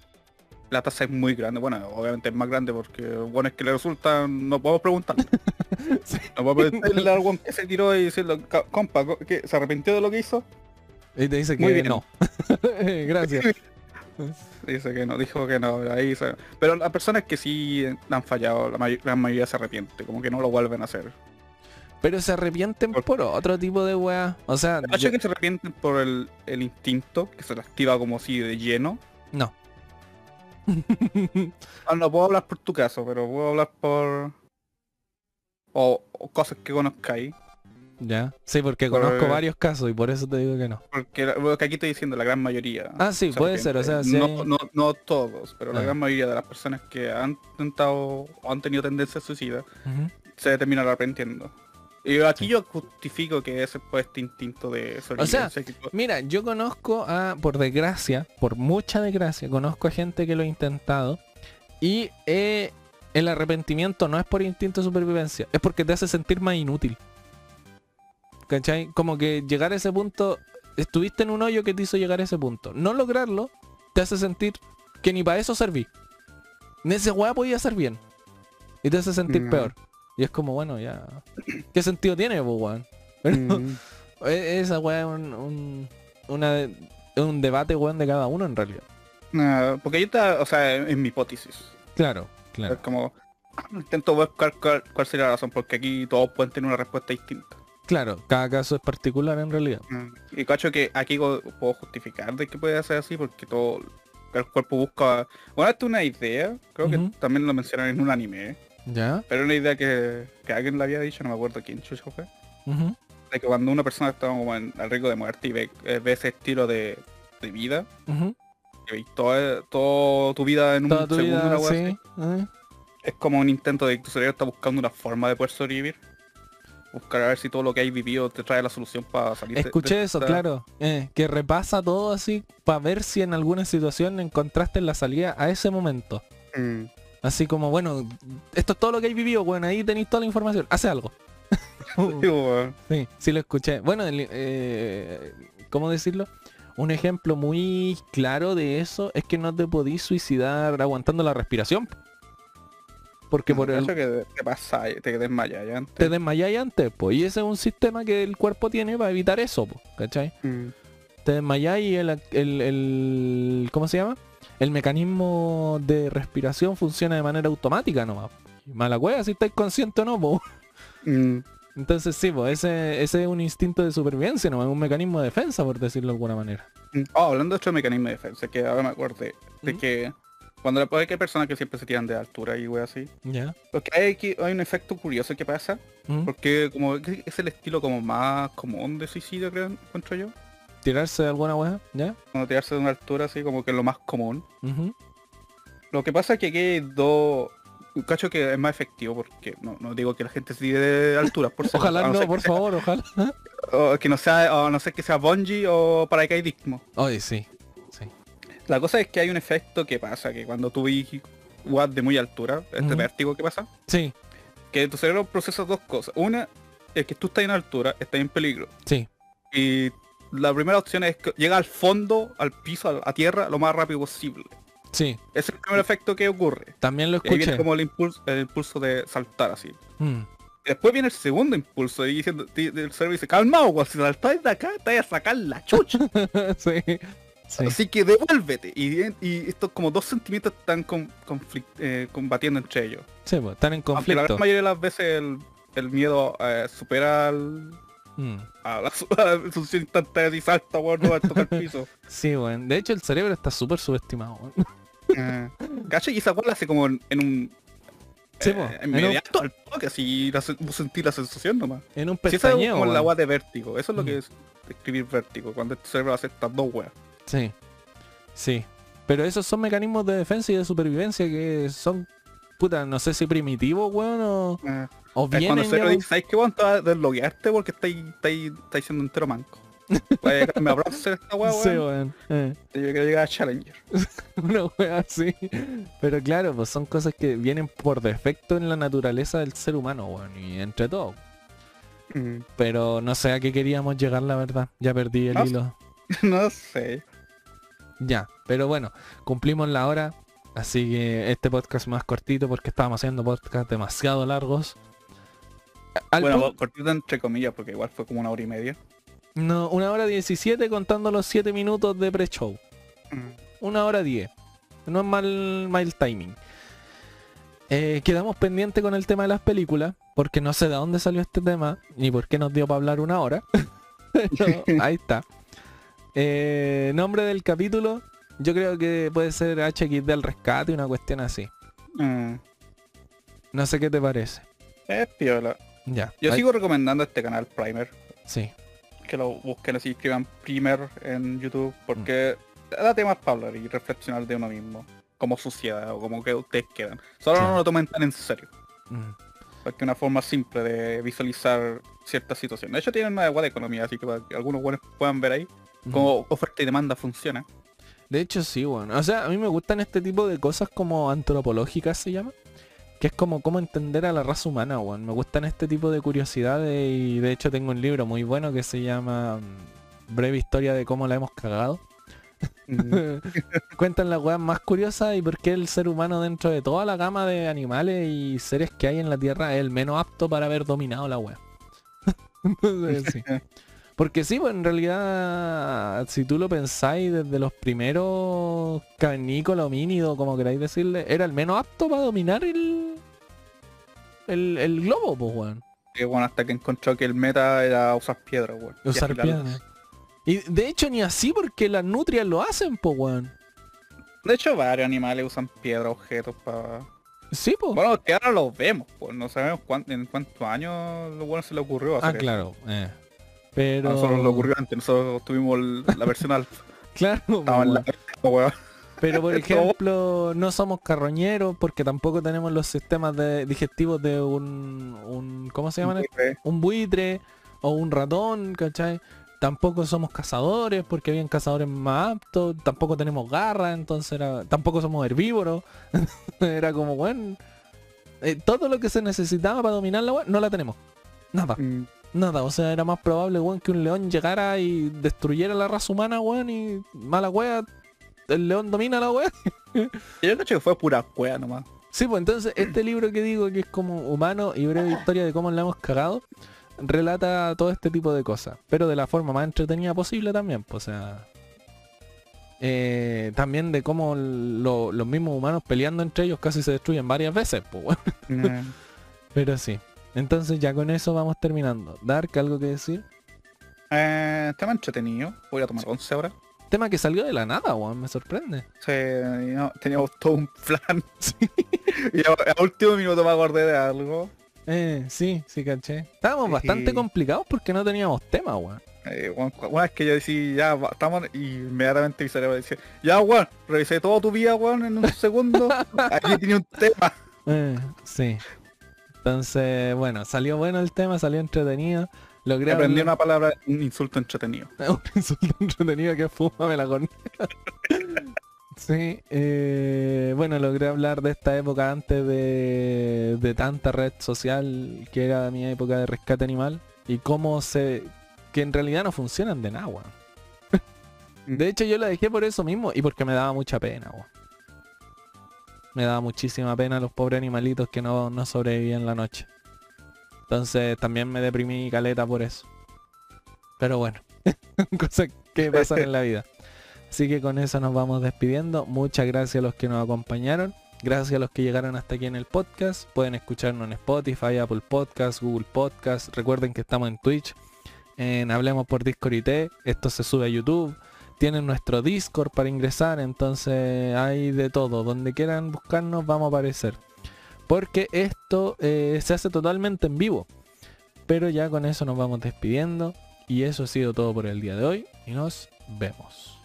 La tasa es muy grande, bueno, obviamente es más grande porque bueno es que le resultan, no podemos preguntar. Sí. No podemos preguntarle al que se tiró y decirle, "Ca- compa, co- ¿qué, ¿se arrepintió de lo que hizo? Y te dice que Muy bien. no. Gracias. Dice que no, dijo que no, ahí se- Pero las personas que sí han fallado, la, may- la mayoría se arrepiente, como que no lo vuelven a hacer. Pero se arrepienten Por- por otro tipo de weá. O sea, El yo- que se arrepienten por el, el instinto, que se le activa como así de lleno. no. Ah, no puedo hablar por tu caso, pero puedo hablar por... O, o cosas que conozcáis. Ya. Sí, porque Por- conozco varios casos y por eso te digo que no. Porque la- lo que aquí estoy diciendo, la gran mayoría. Ah, sí, puede ser, o sea, sí no, hay- no, no todos, pero la Ah. gran mayoría de las personas que han intentado o han tenido tendencia a suicida se terminan arrepintiendo. Y aquí yo justifico que ese fue este instinto de sobrevivencia. que- Mira, yo conozco a, por desgracia, por mucha desgracia, conozco a gente que lo ha intentado y eh, el arrepentimiento no es por instinto de supervivencia, es porque te hace sentir más inútil. ¿Cachai? Como que llegar a ese punto, estuviste en un hoyo que te hizo llegar a ese punto. No lograrlo te hace sentir que ni para eso serví. Ni ese weá podía ser bien. Y te hace sentir peor. Y es como, bueno, ya... ¿Qué sentido tiene, po, weón? Mm. e- Esa weá es un, un, una de- es un debate weón de cada uno en realidad. Ah, porque yo está, o sea, es mi hipótesis. Claro, Es claro. como intento buscar cuál, cuál sería la razón, porque aquí todos pueden tener una respuesta distinta. Claro, cada caso es particular en realidad. Y cacho que aquí puedo justificar de que puede ser así, porque todo el cuerpo busca. Bueno, esto es una idea, creo que también lo mencionan en un anime, ¿Ya? pero una idea que, que alguien le había dicho, no me acuerdo quién chucho fue, de que cuando una persona está como en, al riesgo de muerte y ve, eh, ve ese estilo de, de vida, veis toda, toda tu vida en un segundo, vida, una wea sí. así, ¿eh? es como un intento de que tu cerebro está buscando una forma de poder sobrevivir. Buscar a ver si todo lo que hay vivido te trae la solución para salir de- Escuché de eso, esta- claro. eh, que repasa todo así para ver si en alguna situación encontraste la salida a ese momento. Mm. Así como, bueno, esto es todo lo que hay vivido, bueno, ahí tenéis toda la información. Hace algo. Sí. Sí, lo escuché. Bueno, eh, ¿cómo decirlo? Un ejemplo muy claro de eso es que no te podís suicidar aguantando la respiración. Porque por el, que te pasa, te desmayas ya antes. te desmayáis antes, pues. Y ese es un sistema que el cuerpo tiene para evitar eso, po, ¿cachai? Mm. Te desmayáis y el, el, el- ¿Cómo se llama? El mecanismo de respiración funciona de manera automática nomás. Mala cueva si estáis conscientes o no. Mm. Entonces sí, pues ese, ese es un instinto de supervivencia, no es un mecanismo de defensa, por decirlo de alguna manera. Mm. Oh, hablando de otro mecanismo de defensa, que ahora me acuerdo de ¿Mm? que cuando hay que hay personas que siempre se tiran de altura y wey así. ¿Ya? Porque hay, aquí- hay un efecto curioso que pasa, ¿Mm? porque como es el estilo como más común de suicidio, creo, encuentro yo. ¿Tirarse de alguna weá? ¿Ya? Cuando tirarse de una altura así como que es lo más común. Lo que pasa es que aquí hay dos... Cacho que es más efectivo porque no, no digo que la gente se tire de alturas por acaso, Ojalá no, ser por sea- favor, ojalá. o que no sea o no sé que sea bungee o paracaidismo. Oye, sí. La cosa es que hay un efecto que pasa, que cuando tú ves de muy altura, este vértigo que pasa, Sí, que tu cerebro procesa dos cosas. Una es que tú estás en altura, estás en peligro. sí. Y la primera opción es que llega al fondo, al piso, a, tierra, lo más rápido posible. Sí. Ese es el primer efecto que ocurre. También lo Y ahí viene escuché. como el impulso, el impulso de saltar así. Mm. Y después viene el segundo impulso y diciendo, el cerebro dice, calmado, weón, si saltáis de acá, te vas a sacar la chucha. sí. Sí. Así que devuélvete. Y, y estos como dos sentimientos están con, eh, combatiendo entre ellos. Sí, pues, están en Aunque la conflicto. mayoría de las veces el, el miedo eh, supera al, Mm. a la, solución instantánea y salta, weón, no va a tocar el piso. Sí, bueno. De hecho, el cerebro está súper subestimado. weón. Eh. Y esa weá la hace como en, en un... Sí, eh, po, en un- inmediato al toque, así la, se- vos sentís la sensación nomás. En un Si esa es pestañeo. como la weón. weá de vértigo, eso es lo Mm. que es escribir vértigo, cuando tu cerebro hace estas dos weas. Sí. Sí. Pero esos son mecanismos de defensa y de supervivencia que son, puta, no sé si primitivos, weón, o, Eh, o es cuando cerebro ya- dice, ¿sabes qué weón? Te vas a desloguearte porque estáis, estáis siendo entero manco. Me hacer esta weá, Sí, weón. weón. Eh, yo quiero llegar a Challenger. una wea así. Pero claro, pues son cosas que vienen por defecto en la naturaleza del ser humano, weón. Y entre todo. Mm. Pero no sé a qué queríamos llegar, la verdad. Ya perdí el No hilo. No sé. Ya, pero bueno, cumplimos la hora. Así que este podcast más cortito porque estábamos haciendo podcasts demasiado largos. Al bueno, cortito entre comillas, porque igual fue como una hora y media. no, una hora 17 contando los 7 minutos de pre-show. Una hora 10. No es mal, mal timing. Eh, quedamos pendientes con el tema de las películas, porque no sé de dónde salió este tema, ni por qué nos dio para hablar una hora. Ahí está. Eh, nombre del capítulo, yo creo que puede ser HX del rescate, una cuestión así. Mm. No sé qué te parece. Es piola. Ya. Yo ahí- sigo recomendando este canal Primer. Sí. Que lo busquen así, escriban Primer en YouTube, porque da temas para hablar y reflexionar de uno mismo. Como sociedad o como que ustedes quedan. Solo no lo tomen tan en serio. Mm. Porque una forma simple de visualizar ciertas situaciones. De hecho tienen una igual de economía, así que para que algunos buenos puedan ver ahí cómo oferta y demanda funciona. De hecho sí, bueno. O sea, a mí me gustan este tipo de cosas como antropológicas se llama. Que es como cómo entender a la raza humana, weón. Me gustan este tipo de curiosidades y de hecho tengo un libro muy bueno que se llama mm, Breve Historia de cómo la hemos cagado. Cuentan las weas más curiosas y por qué el ser humano dentro de toda la gama de animales y seres que hay en la Tierra es el menos apto para haber dominado la wea. Entonces, sí. Porque sí, pues en realidad, si tú lo pensáis, desde los primeros cavernícolas, homínidos, como queráis decirle, era el menos apto para dominar el, el, el globo, pues, weón. Que bueno, hasta que encontró que el meta era usar piedra, weón. Usar afilarlas. piedra. Y de hecho ni así porque las nutrias lo hacen, pues, weón. De hecho varios animales usan piedra, objetos para... Sí, pues. Bueno, que ahora los vemos, pues no sabemos en cuántos años lo bueno se le ocurrió hacer ah, eso. claro. Eh. A Pero... nosotros lo ocurrió antes, nosotros tuvimos el- la versión alfa. Claro, la. Pero por ejemplo, no somos carroñeros porque tampoco tenemos los sistemas de digestivos de un, un ¿cómo se llaman? un buitre o un ratón, ¿cachai? Tampoco somos cazadores porque habían cazadores más aptos, tampoco tenemos garras, entonces era, tampoco somos herbívoros, era como, bueno, eh, todo lo que se necesitaba para dominar la web no la tenemos, nada, Mm, nada, o sea, era más probable, weón, que un león llegara y destruyera la raza humana, weón, y mala wea, el león domina la wea. Yo cacho que fue pura cueva nomás. Sí, pues entonces este libro que digo que es como humano y breve historia de cómo la hemos cagado, relata todo este tipo de cosas, pero de la forma más entretenida posible también, pues, o sea... eh, también de cómo lo- los mismos humanos peleando entre ellos casi se destruyen varias veces, pues bueno. Mm. Pero sí. Entonces ya con eso vamos terminando. Dark, ¿algo que decir? Eh, tema entretenido. Voy a tomar 11 horas. Tema que salió de la nada, weón, me sorprende. Sí, no, teníamos todo un plan. y a, a último minuto me acordé de algo. Eh, sí, sí, caché. Estábamos Sí. bastante complicados porque no teníamos tema, weón. Eh, weón, vez que yo decía, ya, estamos, y inmediatamente mi cerebro decía, ya, weón, revisé toda tu vida, weón, en un segundo. Aquí tenía un tema. Eh, sí. Entonces, bueno, salió bueno el tema, salió entretenido. Logré Aprendí hablar- una palabra, un insulto entretenido. un insulto entretenido que fúmame la corneta. sí, eh, bueno, logré hablar de esta época antes de, de tanta red social que era mi época de rescate animal y cómo se... que en realidad no funcionan de nada. De hecho yo la dejé por eso mismo y porque me daba mucha pena, weón. Me daba muchísima pena los pobres animalitos que no, no sobrevivían la noche. Entonces también me deprimí caleta por eso. Pero bueno, cosas que pasan en la vida. Así que con eso nos vamos despidiendo. Muchas gracias a los que nos acompañaron. Gracias a los que llegaron hasta aquí en el podcast. Pueden escucharnos en Spotify, Apple Podcast, Google Podcast. Recuerden que estamos en Twitch. En Hablemos por Discord y T. Esto se sube a YouTube. Tienen nuestro Discord para ingresar. Entonces hay de todo. Donde quieran buscarnos vamos a aparecer. Porque esto eh, se hace totalmente en vivo. Pero ya con eso nos vamos despidiendo. Y eso ha sido todo por el día de hoy. Y nos vemos.